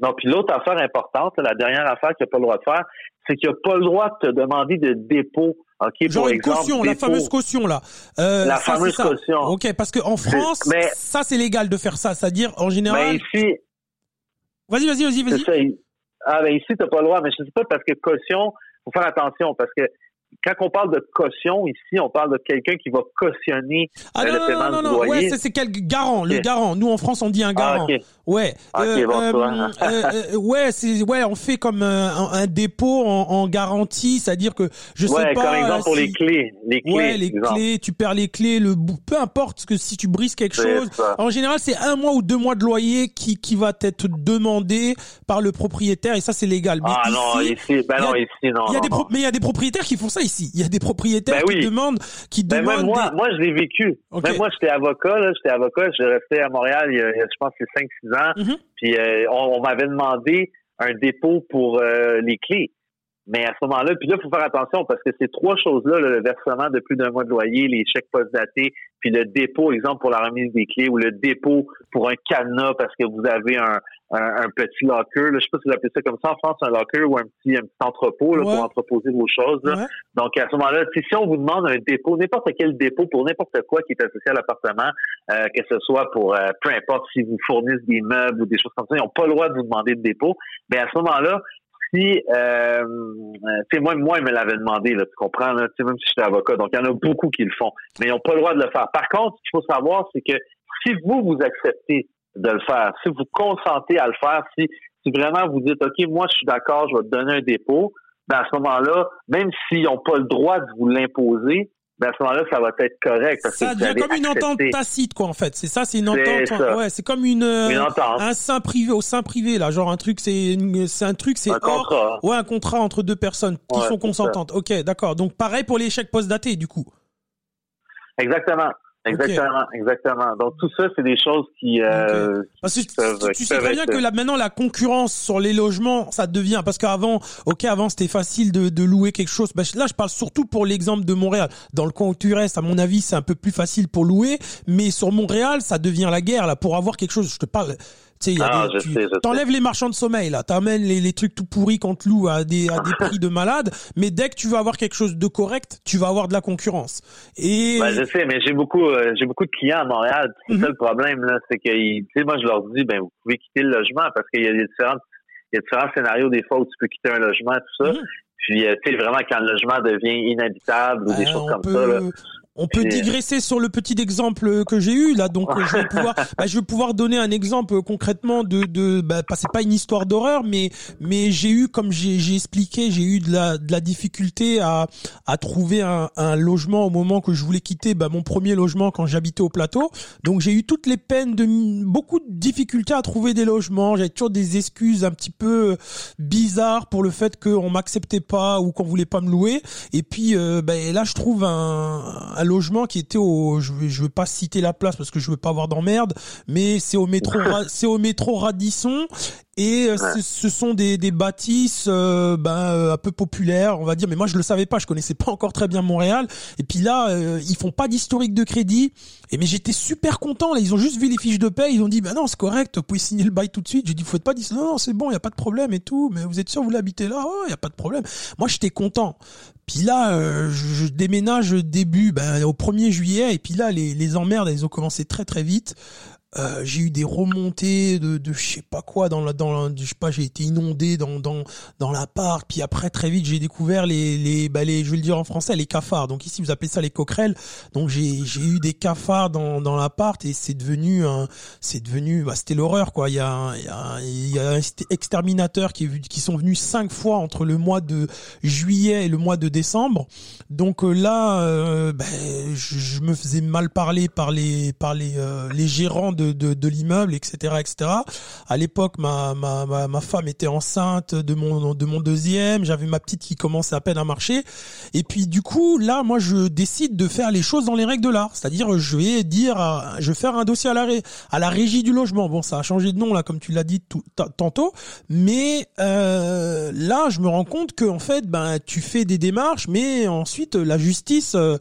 non, puis l'autre affaire importante, la dernière affaire qu'il n'y a pas le droit de faire, c'est qu'il n'y a pas le droit de te demander de dépôt. Genre une caution, la fameuse caution là. Euh, la fameuse caution. OK, parce qu'en France, ça c'est légal de faire ça, c'est-à-dire en général. Mais ici. Vas-y, vas-y, vas-y, vas-y. Ah ben ici, tu n'as pas le droit, mais je ne sais pas parce que caution, faut faire attention parce que quand on parle de caution ici, on parle de quelqu'un qui va cautionner ah, euh, le paiement non, non, non. Ouais, c'est quel garant, le garant. Nous en France, on dit un garant. Ah, Ouais. Euh, euh, euh, ouais, c'est ouais, on fait comme un, dépôt en, en garantie, c'est-à-dire que je sais ouais, pas. comme exemple pour les clés, les clés. Ouais, les clés, tu perds les clés, le peu importe que si tu brises quelque chose. En général, c'est un mois ou deux mois de loyer qui qui va être demandé par le propriétaire et ça c'est légal. Mais ah non, ici, ben non, ici non. Il y a des mais il y a des propriétaires qui font ça ici. Il y a des propriétaires ben qui demandent qui ben demandent. moi, moi je l'ai vécu. Même moi j'étais avocat là, j'étais avocat, je restais à Montréal il y a, je pense c'est 5 6 Mm-hmm. Puis euh, on, m'avait demandé un dépôt pour euh, les clés. Mais à ce moment-là, puis là, il faut faire attention parce que ces trois choses-là, le versement de plus d'un mois de loyer, les chèques post-datés, puis le dépôt, exemple, pour la remise des clés ou le dépôt pour un cadenas parce que vous avez un, un, petit locker. Là, je sais pas si vous appelez ça comme ça en France, un locker ou un petit, un petit entrepôt là, pour entreposer vos choses. Donc, à ce moment-là, si on vous demande un dépôt, n'importe quel dépôt pour n'importe quoi qui est associé à l'appartement, euh, que ce soit pour euh, peu importe si vous fournissez des meubles ou des choses comme ça, ils n'ont pas le droit de vous demander de dépôt. Mais à ce moment-là, si euh, tu sais moi moi ils me l'avaient demandé là tu comprends là même si j'étais avocat donc il y en a beaucoup qui le font mais ils n'ont pas le droit de le faire par contre ce qu'il faut savoir c'est que si vous vous acceptez de le faire. Si vous consentez à le faire, si, si vraiment vous dites, OK, moi, je suis d'accord, je vais te donner un dépôt, ben à ce moment-là, même s'ils n'ont pas le droit de vous l'imposer, ben à ce moment-là, ça va être correct. Parce ça devient comme une entente tacite, quoi, en fait. C'est ça, c'est une entente. Ouais, c'est comme une, un sein privé, au sein privé, là. Genre un truc, c'est, c'est un truc, c'est un contrat. Ouais, un contrat entre deux personnes qui sont consentantes. Ok, d'accord. Donc pareil pour les chèques post-datés, du coup. Exactement. Exactement, exactement. Donc tout ça, c'est des choses qui, euh, parce que tu, tu sais très bien que là maintenant la concurrence sur les logements, ça devient parce qu'avant, ok, avant c'était facile de, de, louer quelque chose. Ben, là, je parle surtout pour l'exemple de Montréal. Dans le coin où tu restes, à mon avis, c'est un peu plus facile pour louer, mais sur Montréal, ça devient la guerre là pour avoir quelque chose. Je te parle tu ah, t'enlèves les marchands de sommeil là, t'amènes les, les trucs tout pourris qu'on te loue à des à des prix de malade, mais dès que tu vas avoir quelque chose de correct, tu vas avoir de la concurrence. Et ben, je sais, mais j'ai beaucoup euh, j'ai beaucoup de clients à Montréal. C'est ça mhm. le problème là, c'est que tu sais moi je leur dis ben vous pouvez quitter le logement parce qu'il y a des il y a différents scénarios des fois où tu peux quitter un logement tout ça. Mhm. Puis, euh, tu sais, vraiment, quand le logement devient inhabitable ou des choses comme ça, là, on peut digresser sur le petit exemple que j'ai eu là, donc je vais pouvoir, bah, je vais pouvoir donner un exemple concrètement de, de, bah, c'est pas une histoire d'horreur, mais mais j'ai eu, comme j'ai expliqué, j'ai eu de la, de la difficulté à, à trouver un, un logement au moment que je voulais quitter bah, mon premier logement quand j'habitais au plateau. Donc j'ai eu toutes les peines de beaucoup de difficultés à trouver des logements. J'avais toujours des excuses un petit peu bizarres pour le fait qu'on m'acceptait pas ou qu'on voulait pas me louer. Et puis euh, bah, là, je trouve un un logement qui était au, je vais, je veux pas citer la place parce que je veux pas avoir d'emmerde, mais c'est au métro, c'est au métro Radisson et euh, ce, sont des, des bâtisses euh, ben, euh, un peu populaires, on va dire. Mais moi, je le savais pas, je connaissais pas encore très bien Montréal. Et puis là, euh, ils font pas d'historique de crédit. Et mais j'étais super content. Là, ils ont juste vu les fiches de paie. Ils ont dit, bah non, c'est correct, vous pouvez signer le bail tout de suite. J'ai dit, faut pas dire, non, non, c'est bon, il y a pas de problème et tout. Mais vous êtes sûr, vous l'habitez là? Oh, il y a pas de problème. Moi, j'étais content. Puis là, je, je, déménage début, ben, au 1er juillet. Et puis là, les, les emmerdes, elles ont commencé très très vite. Euh, j'ai eu des remontées de, de je sais pas quoi dans la dans la, je sais pas j'ai été inondé dans dans dans l'appart puis après très vite j'ai découvert les les bah les je vais le dire en français les cafards. Donc ici vous appelez ça les coquerelles. Donc j'ai j'ai eu des cafards dans dans l'appart et c'est devenu un c'est devenu bah c'était l'horreur quoi. Il y a il y a y a un exterminateur qui est qui sont venus cinq fois entre le mois de juillet et le mois de décembre. Donc euh, là euh, bah, je, je, me faisais mal parler par les par les euh, les gérants de de, de, l'immeuble, etc., etc. À l'époque, ma, ma, ma, ma, femme était enceinte de mon, de mon deuxième, j'avais ma petite qui commençait à peine à marcher. Et puis, du coup, là, moi, je décide de faire les choses dans les règles de l'art. C'est-à-dire, je vais dire, je vais faire un dossier à la, à la régie du logement. Bon, ça a changé de nom, là, comme tu l'as dit tout, tantôt. Mais, euh, là, je me rends compte que, en fait, ben, tu fais des démarches, mais ensuite, la justice, euh,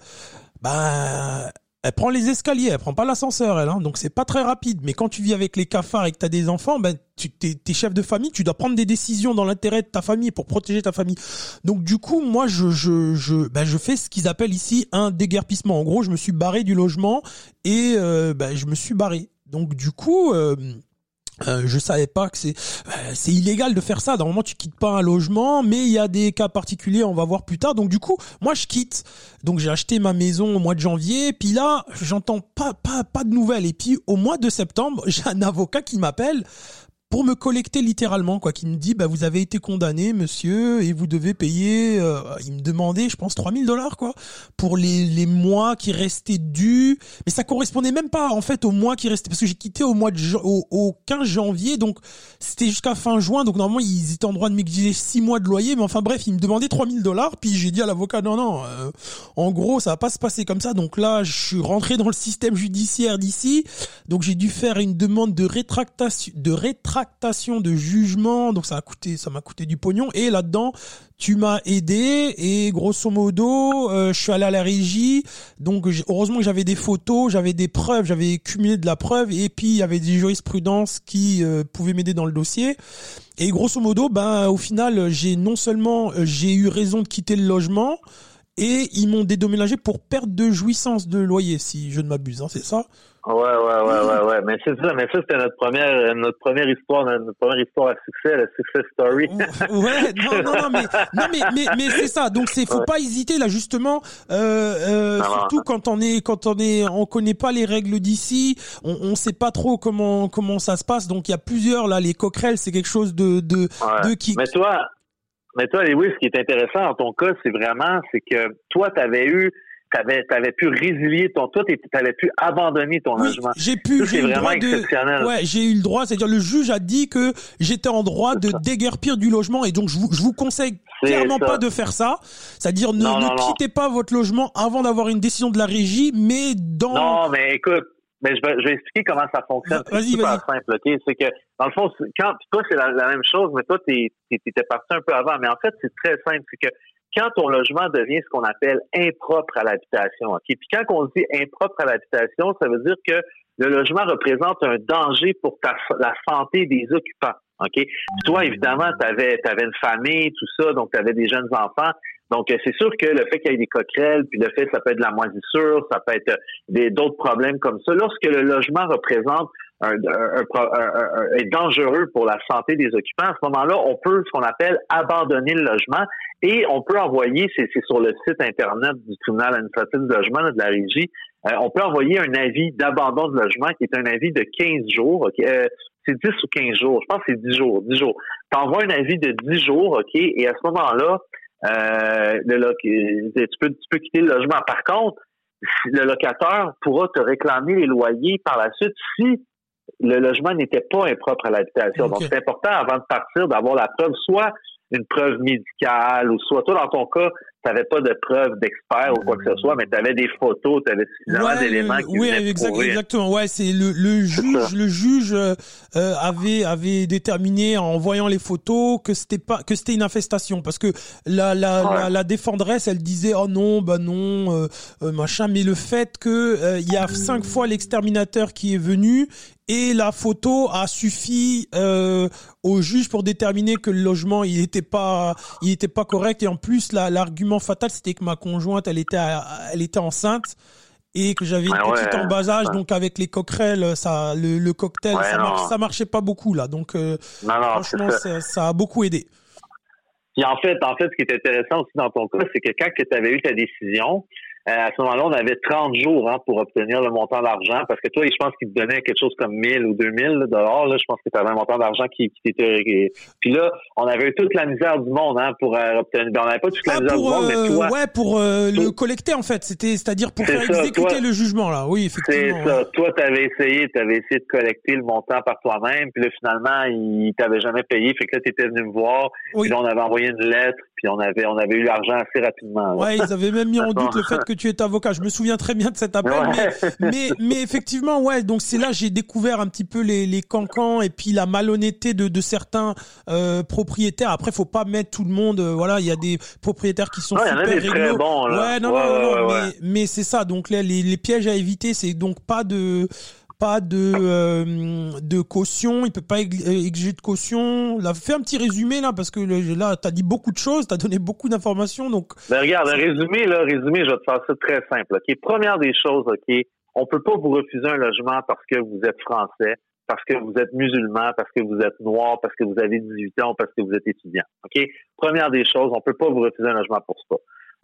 ben, elle prend les escaliers, elle prend pas l'ascenseur, elle. Hein, donc c'est pas très rapide. Mais quand tu vis avec les cafards et que t'as des enfants, ben tu t'es, t'es chef de famille, tu dois prendre des décisions dans l'intérêt de ta famille pour protéger ta famille. Donc du coup, moi, je je je ben, je fais ce qu'ils appellent ici un déguerpissement. En gros, je me suis barré du logement et euh, ben, je me suis barré. Donc du coup. Euh, euh, je savais pas que c'est euh, c'est illégal de faire ça. Normalement, tu quittes pas un logement, mais il y a des cas particuliers, on va voir plus tard. Donc du coup, moi je quitte. Donc j'ai acheté ma maison au mois de janvier, puis là, j'entends pas pas pas de nouvelles. Et puis au mois de septembre, j'ai un avocat qui m'appelle pour me collecter littéralement quoi qui me dit bah vous avez été condamné monsieur et vous devez payer euh, il me demandait je pense 3000 dollars quoi pour les, les mois qui restaient dus. Mais ça correspondait même pas en fait au mois qui restait parce que j'ai quitté au mois de au, au 15 janvier donc c'était jusqu'à fin juin donc normalement ils étaient en droit de m'exiger 6 mois de loyer mais enfin bref il me demandait 3000 dollars puis j'ai dit à l'avocat non non euh, en gros ça va pas se passer comme ça donc là je suis rentré dans le système judiciaire d'ici donc j'ai dû faire une demande de rétractation de rétractation de jugement, donc ça a coûté, ça m'a coûté du pognon. Et là-dedans, tu m'as aidé et grosso modo, euh, je suis allé à la régie. Donc heureusement que j'avais des photos, j'avais des preuves, j'avais cumulé de la preuve et puis il y avait des jurisprudences qui euh, pouvaient m'aider dans le dossier. Et grosso modo, ben au final, j'ai non seulement euh, j'ai eu raison de quitter le logement et ils m'ont dédommagé pour perte de jouissance de loyer, si je ne m'abuse, hein, c'est ça? Ouais, ouais, ouais, ouais, ouais. Mais c'est ça, mais ça, c'était notre première, notre première histoire, notre première histoire à succès, la success story. ouais, non, non, non, mais, non, mais, mais, mais c'est ça. Donc, c'est, faut pas hésiter, là, justement, euh, euh, surtout quand on est, quand on est, on connaît pas les règles d'ici, on, on sait pas trop comment, comment ça se passe. Donc, il y a plusieurs, là, les coquerelles, c'est quelque chose de, de, de qui. Mais toi, mais toi, Lewis, ce qui est intéressant dans ton cas, c'est vraiment, c'est que toi, tu avais eu, t'avais avais pu résilier ton toi t'avais pu abandonner ton logement. J'ai pu j'ai eu le droit de Ouais, j'ai eu le droit, c'est-à-dire le juge a dit que j'étais en droit de déguerpir du logement et donc je vous je vous conseille clairement pas de faire ça, c'est-à-dire ne, ne quittez pas votre logement avant d'avoir une décision de la régie mais dans Non, mais écoute, mais je vais, je vais expliquer comment ça fonctionne. C'est super simple, ok? C'est que, dans le fond, quand, toi, c'est la, même chose, mais toi, t'es, t'étais parti un peu avant. Mais en fait, c'est très simple. C'est que quand ton logement devient ce qu'on appelle impropre à l'habitation. ok? Puis quand on dit impropre à l'habitation, ça veut dire que le logement représente un danger pour ta, la santé des occupants. OK? Toi, évidemment, tu avais, avais, une famille, tout ça, donc tu avais des jeunes enfants. Donc, euh, c'est sûr que le fait qu'il y ait des coquerelles, puis le fait ça peut être de la moisissure, ça peut être des, d'autres problèmes comme ça. Lorsque le logement représente un, est dangereux pour la santé des occupants, à ce moment-là, on peut ce qu'on appelle abandonner le logement et on peut envoyer, c'est, sur le site internet du tribunal administratif du logement de la régie, euh, on peut envoyer un avis d'abandon de logement qui est un avis de 15 jours. Euh, c'est 10 ou 15 jours. Je pense que c'est 10 jours. 10 jours. Tu envoies un avis de 10 jours, OK, et à ce moment-là, euh, le tu, peux, tu peux quitter le logement. Par contre, le locataire pourra te réclamer les loyers par la suite si le logement n'était pas impropre à l'habitation. Donc, c'est important avant de partir d'avoir la preuve, soit une preuve médicale, ou soit toi, dans ton cas, tu n'avais pas de preuve d'expert ou quoi que ce soit, mais tu avais des photos, tu avais suffisamment d'éléments qui Oui, exactement. Ouais, c'est le, le juge, le juge euh, avait avait déterminé en voyant les photos que c'était pas que c'était une infestation. Parce que la la, la, défendresse, elle disait oh non, bah non, euh, euh, machin, mais le fait que il y a cinq fois l'exterminateur qui est venu et la photo a suffi euh, au juge pour déterminer que le logement il était pas il était pas correct. Et en plus l'argument fatal c'était que ma conjointe elle était elle était enceinte et que j'avais une Ah ouais, petite embasage, ouais. donc avec les coquerelles, ça, le, le cocktail, Ouais, ça, non. marche, ça marchait pas beaucoup là. Donc euh, Non, non, franchement, ça. ça, a beaucoup aidé. Puis en fait, en fait, ce qui est intéressant aussi dans ton cas, c'est que quand tu avais eu ta décision, à ce moment-là, on avait 30 jours hein, pour obtenir le montant d'argent parce que toi, je pense qu'il te donnait quelque chose comme 1000 ou 2000 dollars. Là, je pense que tu avais un montant d'argent qui, qui t'était... Puis là, on avait eu toute la misère du monde hein, pour euh, obtenir... Ben, on n'avait pas toute la Ah, misère pour, du monde, mais euh, toi... ouais, pour euh, le collecter en fait, c'était, c'est-à-dire pour C'est faire ça, exécuter toi- le jugement là. Oui, C'est effectivement. ça. ouais. Toi, tu avais essayé, tu avais essayé de collecter le montant par toi-même, puis là, finalement, il t'avait jamais payé. Fait que là, tu étais venu me voir, Oui. puis là, on avait envoyé une lettre, puis on avait on avait eu l'argent assez rapidement. là. Ouais, ils avaient même mis en doute le fait que tu es avocat. Je me souviens très bien de cet appel, Ouais. mais, mais, mais effectivement, ouais. Donc c'est là que j'ai découvert un petit peu les, les cancans et puis la malhonnêteté de, de certains euh, propriétaires. Après, faut pas mettre tout le monde. euh, voilà, il y a des propriétaires qui sont Ouais, il y en a super des très réglo. bons, là. Ouais, non, Ouais, non, non, mais, mais c'est ça. Donc là, les, les pièges à éviter, c'est donc pas de pas de euh, de caution, il peut pas euh, exiger de caution. Là, fais un petit résumé là parce que là, t'as dit beaucoup de choses, t'as donné beaucoup d'informations, donc Ben regarde, un résumé, là, résumé, je vais te faire ça très simple. OK? Première des choses, OK, on peut pas vous refuser un logement parce que vous êtes français, parce que vous êtes musulman, parce que vous êtes noir, parce que vous avez 18 ans, parce que vous êtes étudiant. OK? Première des choses, on peut pas vous refuser un logement pour ça.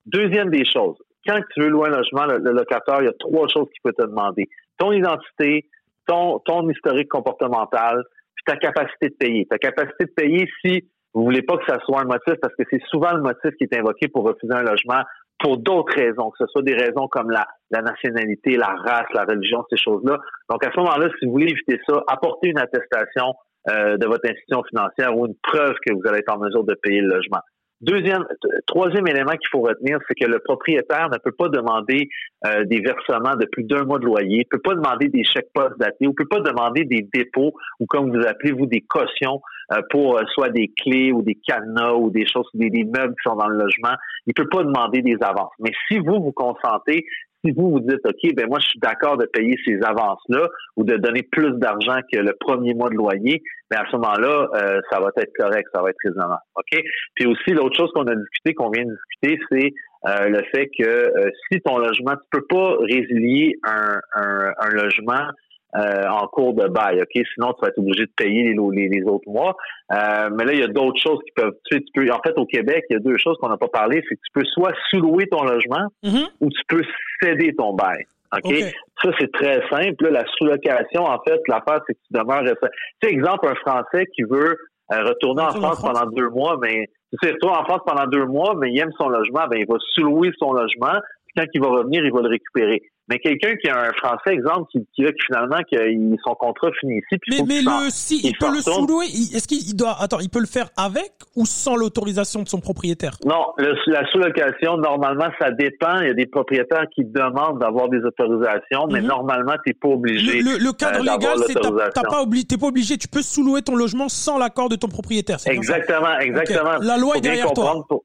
Deuxième des choses, quand tu veux louer un logement, le, le locataire, il y a trois choses qu'il peut te demander. Ton identité, ton, ton historique comportemental, puis ta capacité de payer. Ta capacité de payer si vous voulez pas que ça soit un motif, parce que c'est souvent le motif qui est invoqué pour refuser un logement pour d'autres raisons, que ce soit des raisons comme la, la nationalité, la race, la religion, ces choses-là. Donc, à ce moment-là, si vous voulez éviter ça, apportez une attestation euh, de votre institution financière ou une preuve que vous allez être en mesure de payer le logement. Deuxième, troisième élément qu'il faut retenir, c'est que le propriétaire ne peut pas demander euh, des versements de plus d'un mois de loyer, ne peut pas demander des chèques postes datés, ou peut pas demander des dépôts ou comme vous appelez vous des cautions euh, pour euh, soit des clés ou des cadenas ou des choses, des, des meubles qui sont dans le logement. Il peut pas demander des avances. Mais si vous vous consentez, si vous vous dites OK, ben moi je suis d'accord de payer ces avances-là ou de donner plus d'argent que le premier mois de loyer, ben à ce moment-là, euh, ça va être correct, ça va être raisonnable. OK? Puis aussi, l'autre chose qu'on a discuté, qu'on vient de discuter, c'est euh, le fait que euh, si ton logement, tu peux pas résilier un, un, un logement euh, en cours de bail, ok? Sinon, tu vas être obligé de payer les, lo- les, les autres mois. Euh, mais là, il y a d'autres choses qui peuvent. Tu, sais, tu peux. En fait, au Québec, il y a deux choses qu'on n'a pas parlé. C'est que tu peux soit sous-louer ton logement Mhm. ou tu peux céder ton bail. OK? Ok. Ça, c'est très simple. Là, la sous-location, en fait, l'affaire, c'est que tu demeures. Tu sais, exemple, un Français qui veut euh, retourner en France France. pendant deux mois, mais tu sais, retourne en France pendant deux mois, mais il aime son logement, ben il va sous-louer son logement. Puis quand il va revenir, il va le récupérer. Mais quelqu'un qui a un Français, exemple, qui, qui qui, finalement que son contrat finit ici, puis Mais, mais le si il il peut le sous-louer, est-ce qu'il il doit attends, il peut le faire avec ou sans l'autorisation de son propriétaire? Non, le- la sous-location, normalement, ça dépend. Il y a des propriétaires qui demandent d'avoir des autorisations, mais Mhm. normalement, tu n'es pas obligé. le, le- cadre euh, légal, c'est t'as- pas obligé, t'es pas obligé, tu peux sous-louer ton logement sans l'accord de ton propriétaire. Exactement, exactement. La loi est derrière toi. pour-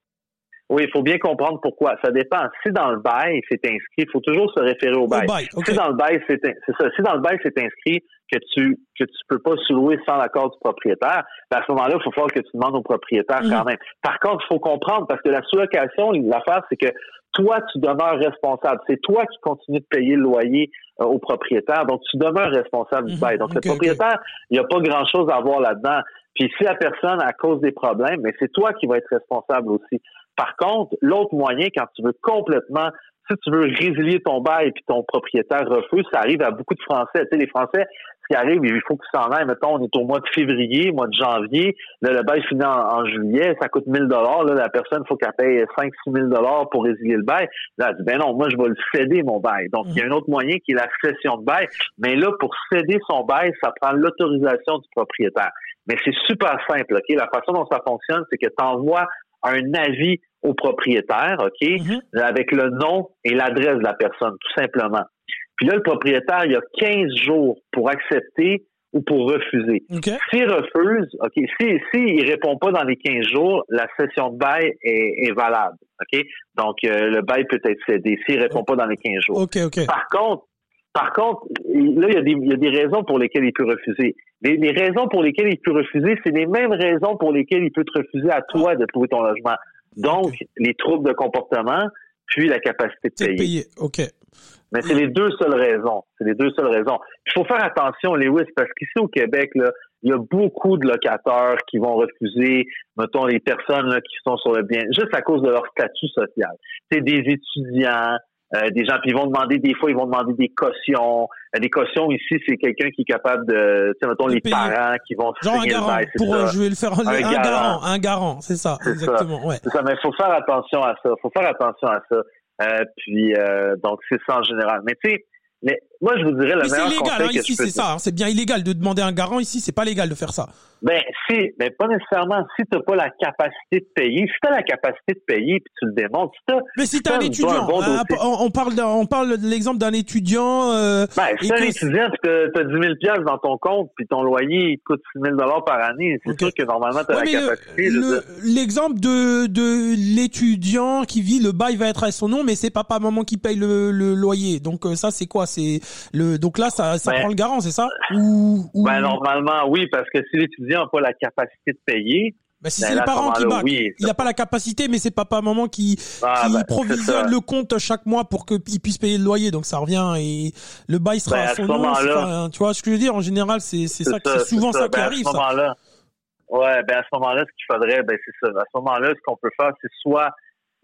Oui, il faut bien comprendre pourquoi. Ça dépend. Si dans le bail, c'est inscrit, il faut toujours se référer au Au bail. Si dans le bail, c'est ça. Si dans le bail, c'est inscrit que tu que tu peux pas sous-louer sans l'accord du propriétaire, ben à ce moment-là, il faut falloir que tu demandes au propriétaire Mhm. quand même. Par contre, il faut comprendre parce que la sous-location, l'affaire, c'est que toi, tu demeures responsable. C'est toi qui continues de payer le loyer euh, au propriétaire, donc tu demeures responsable du Mhm. bail. Donc le propriétaire, il n'y a pas grand-chose à voir là-dedans. Puis si la personne, à cause des problèmes, mais c'est toi qui vas être responsable aussi. Par contre, l'autre moyen, quand tu veux complètement, si tu veux résilier ton bail puis ton propriétaire refuse, ça arrive à beaucoup de Français. Tu sais, les Français, ce qui arrive, il faut qu'ils s'en aillent. Mettons, on est au mois de février, mois de janvier. Là, le bail finit en, juillet, ça coûte 1000 dollars. Là, la personne, faut qu'elle paye 5 6 000 dollars pour résilier le bail. Là, elle dit, ben non, moi, je vais le céder, mon bail. Donc, il y a un autre moyen qui est la cession de bail. Mais là, pour céder son bail, ça prend l'autorisation du propriétaire. Mais c'est super simple, OK? La façon dont ça fonctionne, c'est que tu envoies un avis au propriétaire, OK? Mhm. Avec le nom et l'adresse de la personne, tout simplement. Puis là, le propriétaire, il a 15 jours pour accepter ou pour refuser. S'il refuse, OK, si, si il répond pas dans les 15 jours, la session de bail est, est valable, OK? Donc, euh, le bail peut être cédé s'il répond pas dans les 15 jours. Ok, ok. Par contre, par contre, là, il y, a des, il y a des raisons pour lesquelles il peut refuser. Les, les raisons pour lesquelles il peut refuser, c'est les mêmes raisons pour lesquelles il peut te refuser à toi de trouver ton logement. Donc, les troubles de comportement, puis la capacité de payer. payé. Ok. Mais c'est les deux seules raisons. C'est les deux seules raisons. Il faut faire attention, Lewis, parce qu'ici au Québec, là, il y a beaucoup de locataires qui vont refuser, mettons, les personnes là, qui sont sur le bien, juste à cause de leur statut social. C'est des étudiants, euh, des gens, puis ils vont demander, des fois, ils vont demander des cautions. Euh, des cautions ici, c'est quelqu'un qui est capable de, tu sais, mettons, les parents qui vont Genre un garant, pour, euh, je vais le faire, un, garant. un garant, c'est ça, exactement, ouais. C'est ça, mais faut faire attention à ça, faut faire attention à ça. Euh, puis euh, donc c'est ça en général. Mais tu sais, moi, je vous dirais meilleur illégal, conseil hein, ici, c'est ça. Hein, c'est bien illégal de demander un garant. Ici, c'est pas légal de faire ça. Ben, si, mais pas nécessairement. Si t'as pas la capacité de payer, si t'as la capacité de payer puis tu le démontres, si Mais si t'es un étudiant, hein, on parle, de, on parle de l'exemple d'un étudiant. Euh, ben, si t'es un étudiant puis t'as, as 10 000 pièces dans ton compte puis ton loyer il coûte 6 000 dollars par année, c'est sûr que normalement t'as la capacité. l'exemple de de l'étudiant qui vit, le bail va être à son nom, mais c'est papa maman qui paye le, le loyer. Donc euh, ça, c'est quoi? C'est le donc là, ça, ça ben, prend le garant, c'est ça? Ou, Ben normalement, oui, parce que si l'étudiant n'a pas la capacité de payer, ben, si ben, c'est les parents qui back, il n'a pas la capacité, mais c'est papa maman qui, ah, qui provisionne le compte chaque mois pour qu'il puisse payer le loyer. Donc ça revient et le bail sera à son nom. tu vois ce que je veux dire? En général, c'est ça, c'est souvent ça, qui arrive. À ce moment-là, ouais, ben à ce moment-là, ce qu'il faudrait, ben c'est ça. À ce moment-là, ce qu'on peut faire, c'est soit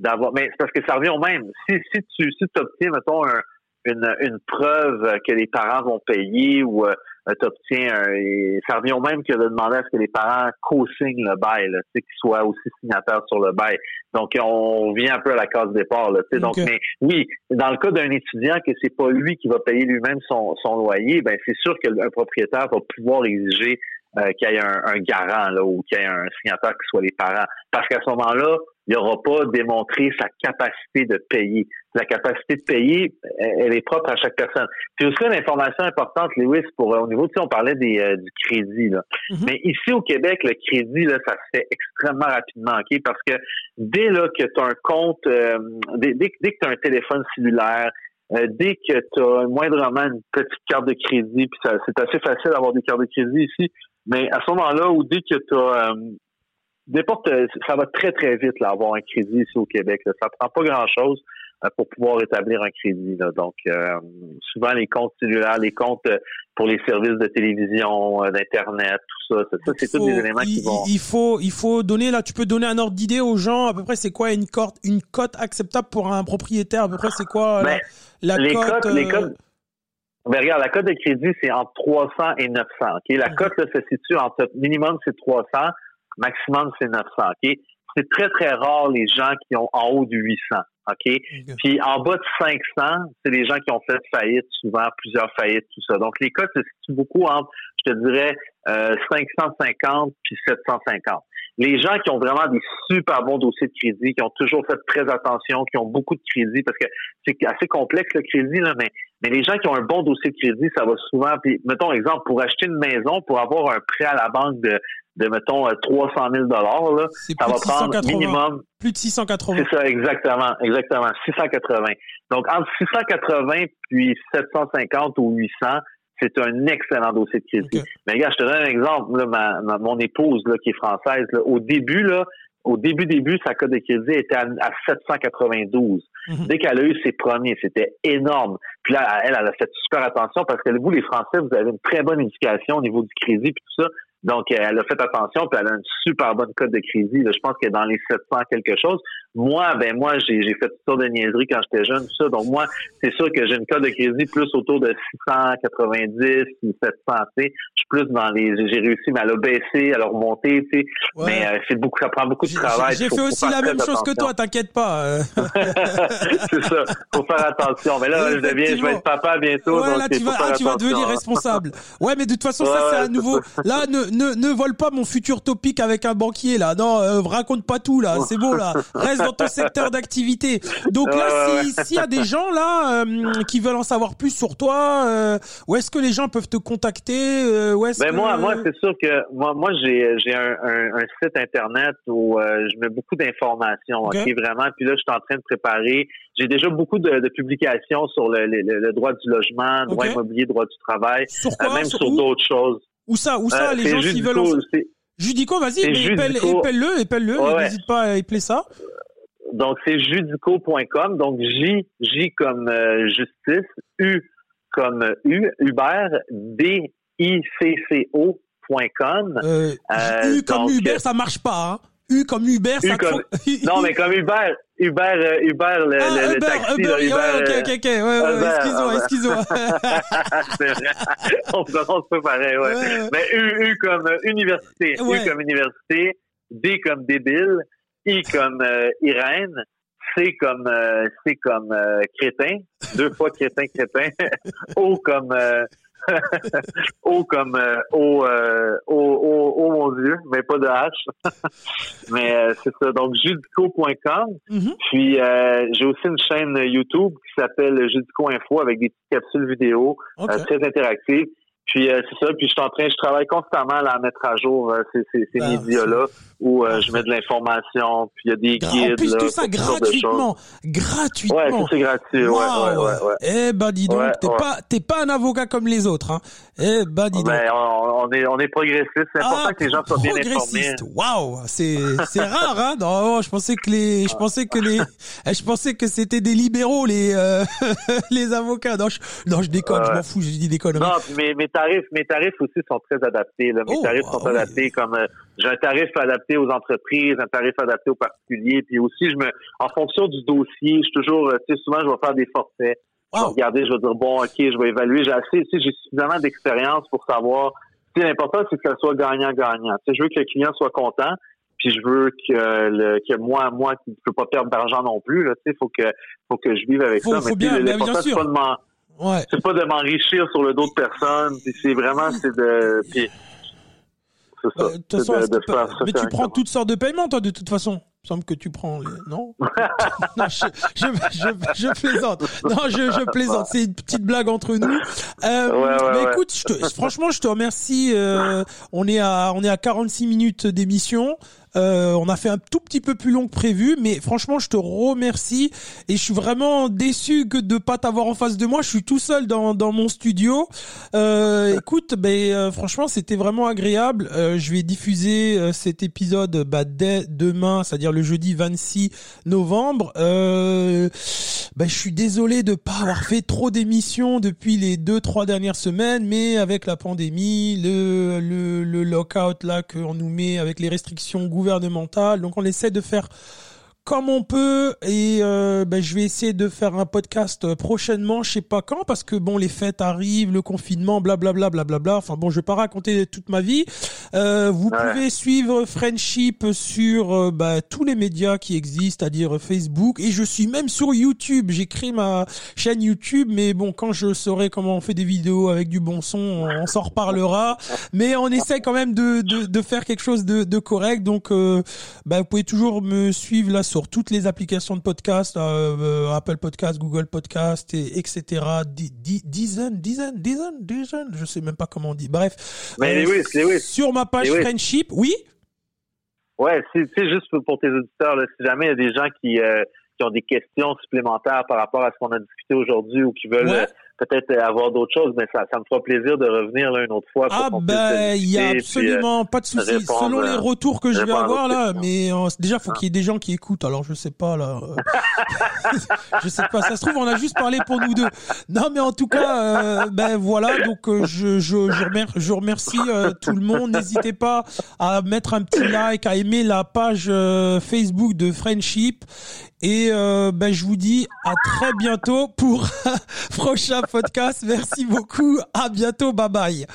d'avoir, mais c'est parce que ça revient au même. Si si tu si obtiens mettons un une, une preuve que les parents vont payer ou euh, t'obtiens un, ça revient au même que de demander à ce que les parents co-signent le bail, qu'ils soient aussi signataires sur le bail. Donc on vient un peu à la case départ. Là, Donc, mais oui, dans le cas d'un étudiant que c'est pas lui qui va payer lui-même son, son loyer, ben c'est sûr qu'un propriétaire va pouvoir exiger euh, qu'il y ait un, un garant là, ou qu'il y ait un signataire qui soit les parents. Parce qu'à ce moment-là, il n'aura pas démontré sa capacité de payer. La capacité de payer, elle est propre à chaque personne. Puis aussi une information importante, Lewis, pour euh, au niveau, tu sais, on parlait des, euh, du crédit, là. Mm-hmm. Mais ici au Québec, le crédit, là, ça se fait extrêmement rapidement, OK? Parce que dès là que tu as un compte, euh, dès, dès, que tu as un téléphone cellulaire, dès que tu as moindrement une petite carte de crédit, puis c'est assez facile d'avoir des cartes de crédit ici, mais à ce moment-là, ou dès que tu as n'importe, ça va très, très vite, là, avoir un crédit ici au Québec. Là. Ça prend pas grand-chose euh, pour pouvoir établir un crédit. Là. Donc, euh, souvent, les comptes cellulaires, les comptes euh, pour les services de télévision, d'Internet, tout ça, ça, c'est tous des éléments qui vont... Il faut, il faut donner, là, tu peux donner un ordre d'idée aux gens, à peu près, c'est quoi une cote, une cote acceptable pour un propriétaire? À peu près, c'est quoi ben, la, les cote? les cotes, ben, regarde, la cote de crédit, c'est entre 300 et 900. OK? La cote, là, se situe entre minimum, c'est 300 maximum c'est 900. OK? C'est très, très rare les gens qui ont en haut du 800. OK? Puis en bas de 500, c'est les gens qui ont fait faillite, souvent plusieurs faillites, tout ça. Donc les cas se situent beaucoup entre, je te dirais, euh, 550 puis 750. Les gens qui ont vraiment des super bons dossiers de crédit, qui ont toujours fait très attention, qui ont beaucoup de crédit, parce que c'est assez complexe le crédit, là, mais, mais les gens qui ont un bon dossier de crédit, ça va souvent, puis mettons exemple, pour acheter une maison, pour avoir un prêt à la banque de de mettons 300 euh, 000 dollars là, ça va prendre minimum plus de 680. C'est ça exactement, exactement 680. Donc entre 680 puis 750 ou 800, c'est un excellent dossier de crédit. Mais regarde, je te donne un exemple là, ma, mon épouse là qui est française là, au début là au début, début, sa cote de crédit était à, 792. Mhm. Dès qu'elle a eu ses premiers, c'était énorme. Puis là, elle, elle a fait super attention parce que vous, les Français, vous avez une très bonne éducation au niveau du crédit et tout ça. Donc, elle a fait attention, puis elle a une super bonne cote de crédit. Je pense qu'elle est dans les 700 quelque chose. Moi, ben moi, j'ai fait toutes sortes de niaiseries quand j'étais jeune, tout ça. Donc, moi, c'est sûr que j'ai une cote de crédit plus autour de 690 ou 700. Je suis plus dans les... J'ai réussi à la baisser, à la remonter, tu sais. Mais euh, c'est beaucoup, ça prend beaucoup de travail. J'ai fait aussi la même chose que toi, t'inquiète pas. Euh. c'est ça. Faut faire attention. Mais là, je deviens, je vais être papa bientôt. Ouais, là, tu vas, ah, tu vas devenir responsable. Ouais, mais de toute façon, ça, c'est à nouveau. Là, ne, ne, ne vole pas mon futur topic avec un banquier, là. Non, euh, raconte pas tout, là. C'est bon, là. Reste dans ton secteur d'activité. Donc là, s'il y a des gens, là, euh, qui veulent en savoir plus sur toi, euh, où est-ce que les gens peuvent te contacter? où est-ce ben moi, moi, c'est sûr que moi, moi, j'ai, j'ai un, un, site internet où je mets beaucoup d'informations, ok, vraiment. Puis là, je suis en train de préparer. J'ai déjà beaucoup de, de publications sur le, le, droit du logement, droit immobilier, droit du travail, même sur d'autres choses. Où ça Où ça, euh, les gens qui veulent... En... Judico, vas-y, épelle-le, épelle-le, n'hésite pas à épeler ça. Donc, c'est judico.com. Donc, J, J comme euh, justice, U comme U, Uber, D, I, C, C, O.com. Euh, U comme Uber, ça marche pas, hein? U comme Uber, U ça comme, non, mais comme Uber, Uber, euh, Uber, le, ah, le, Uber, taxi, Uber, là, Uber, ouais, ok, euh, ok, ok, ouais, ouais, Uber, excuse-moi, excuse-moi. C'est vrai. On prononce pas pareil, ouais. Ouais. Mais U, U comme euh, université. U comme université, D comme débile, I comme euh, Irène, C comme euh, C comme euh, crétin, deux fois crétin, crétin, O comme O comme O, O, O, O, mon Dieu, mais pas de H. mais c'est ça. Donc judico.com. Mhm. Puis j'ai aussi une chaîne YouTube qui s'appelle Judico Info avec des petites capsules vidéo très interactives. Puis euh, c'est ça, puis je suis en train, je travaille constamment à mettre à jour euh, ces, ces, ces Ben, médias-là où euh, parfait. je mets de l'information, puis il y a des Gra- guides. plus, là, tout ça gratuitement. Gratuitement. Ouais, tout c'est gratuit. Ouais, ouais, Waouh. ouais, ouais. Eh ben dis donc, Ouais, t'es ouais. pas t'es pas un avocat comme les autres, hein. Eh ben dis donc. Ben, on, on est on est progressiste. C'est important Ah, que les gens soient bien informés. Waouh, c'est c'est rare hein. Non, je pensais que les je pensais que les eh, je pensais que c'était des libéraux les euh, les avocats. Non, je, non, je déconne, je Ouais. m'en fous, je dis des conneries. Non, puis mes, mes tarifs, mes tarifs aussi sont très adaptés. Là. Mes Oh, tarifs ah sont oui. adaptés comme euh, j'ai un tarif adapté aux entreprises, un tarif adapté aux particuliers, puis aussi je me, en fonction du dossier, je suis toujours, euh, tu sais, souvent je vais faire des forfaits. Je vais Wow. regarder, je vais dire bon, ok, je vais évaluer. J'ai assez, tu sais, j'ai suffisamment d'expérience pour savoir. Tu sais, l'important c'est que ça soit gagnant-gagnant. Tu sais, je veux que le client soit content, puis je veux que le, que moi, moi qui ne peux pas perdre d'argent non plus. Là, tu sais, faut que, faut que je vive avec Faut- ça. faut Mais bien, bien c'est sûr. pas de m'en Ouais. c'est pas de m'enrichir sur le dos de personne, c'est vraiment c'est de puis c'est ça, De toute c'est façon, de, de faire ça mais tu prends toutes sortes de paiements, toi, de toute façon. Il me semble que tu prends les... Non? Non, je, je, je, je plaisante. Non, je, plaisante. C'est une petite blague entre nous. Euh, Ouais, ouais, mais ouais. écoute, te- franchement, je te remercie. Euh, on est à on est à 46 minutes d'émission. Euh, on a fait un tout petit peu plus long que prévu, mais franchement, je te remercie et je suis vraiment déçu que de pas t'avoir en face de moi. Je suis tout seul dans, dans mon studio. Euh, écoute, ben euh, franchement, c'était vraiment agréable. Je vais diffuser cet épisode bah, dès demain, c'est-à-dire le jeudi 26 novembre. Ben, je suis désolé de pas avoir fait trop d'émissions depuis les deux trois dernières semaines, mais avec la pandémie, le le, le lockout là qu'on nous met avec les restrictions gouvernementales, donc on essaie de faire comme on peut et euh, ben, je vais essayer de faire un podcast euh, prochainement, je sais pas quand parce que bon les fêtes arrivent, le confinement, blablabla, blablabla. Enfin bon, je vais pas raconter toute ma vie. Euh, vous Ouais. pouvez suivre Friendship sur euh, bah, tous les médias qui existent, c'est-à-dire Facebook et je suis même sur YouTube. J'ai créé ma chaîne YouTube, mais bon quand je saurai comment on fait des vidéos avec du bon son, on, on s'en reparlera. Mais on essaie quand même de, de, de faire quelque chose de, de correct. Donc euh, bah, vous pouvez toujours me suivre là sur toutes les applications de podcast, euh, euh, Apple Podcast, Google Podcast, et etc. Di- di- Dizaines, dizaines, dizaines, dizaines, je sais même pas comment on dit. Bref. Mais Euh, Lewis. Sur ma page. Friendship, oui. Ouais, c'est juste pour, pour tes auditeurs, là, si jamais il y a des gens qui, euh, qui ont des questions supplémentaires par rapport à ce qu'on a discuté aujourd'hui ou qui veulent Ouais. Peut-être avoir d'autres choses, mais ça, ça me fera plaisir de revenir là une autre fois. pour Ah ben il y a puis, euh, absolument pas de souci. Selon les euh, retours que je vais avoir là, mais euh, déjà faut Ah. qu'il y ait des gens qui écoutent. Alors je sais pas là. euh, je sais pas. Ça se trouve on a juste parlé pour nous deux. Non mais en tout cas euh, ben voilà donc je je je remercie, je remercie tout le monde. N'hésitez pas à mettre un petit like, à aimer la page Facebook de Friendship. Et euh, ben je vous dis à très bientôt pour prochain podcast. Merci beaucoup. À bientôt. Bye bye.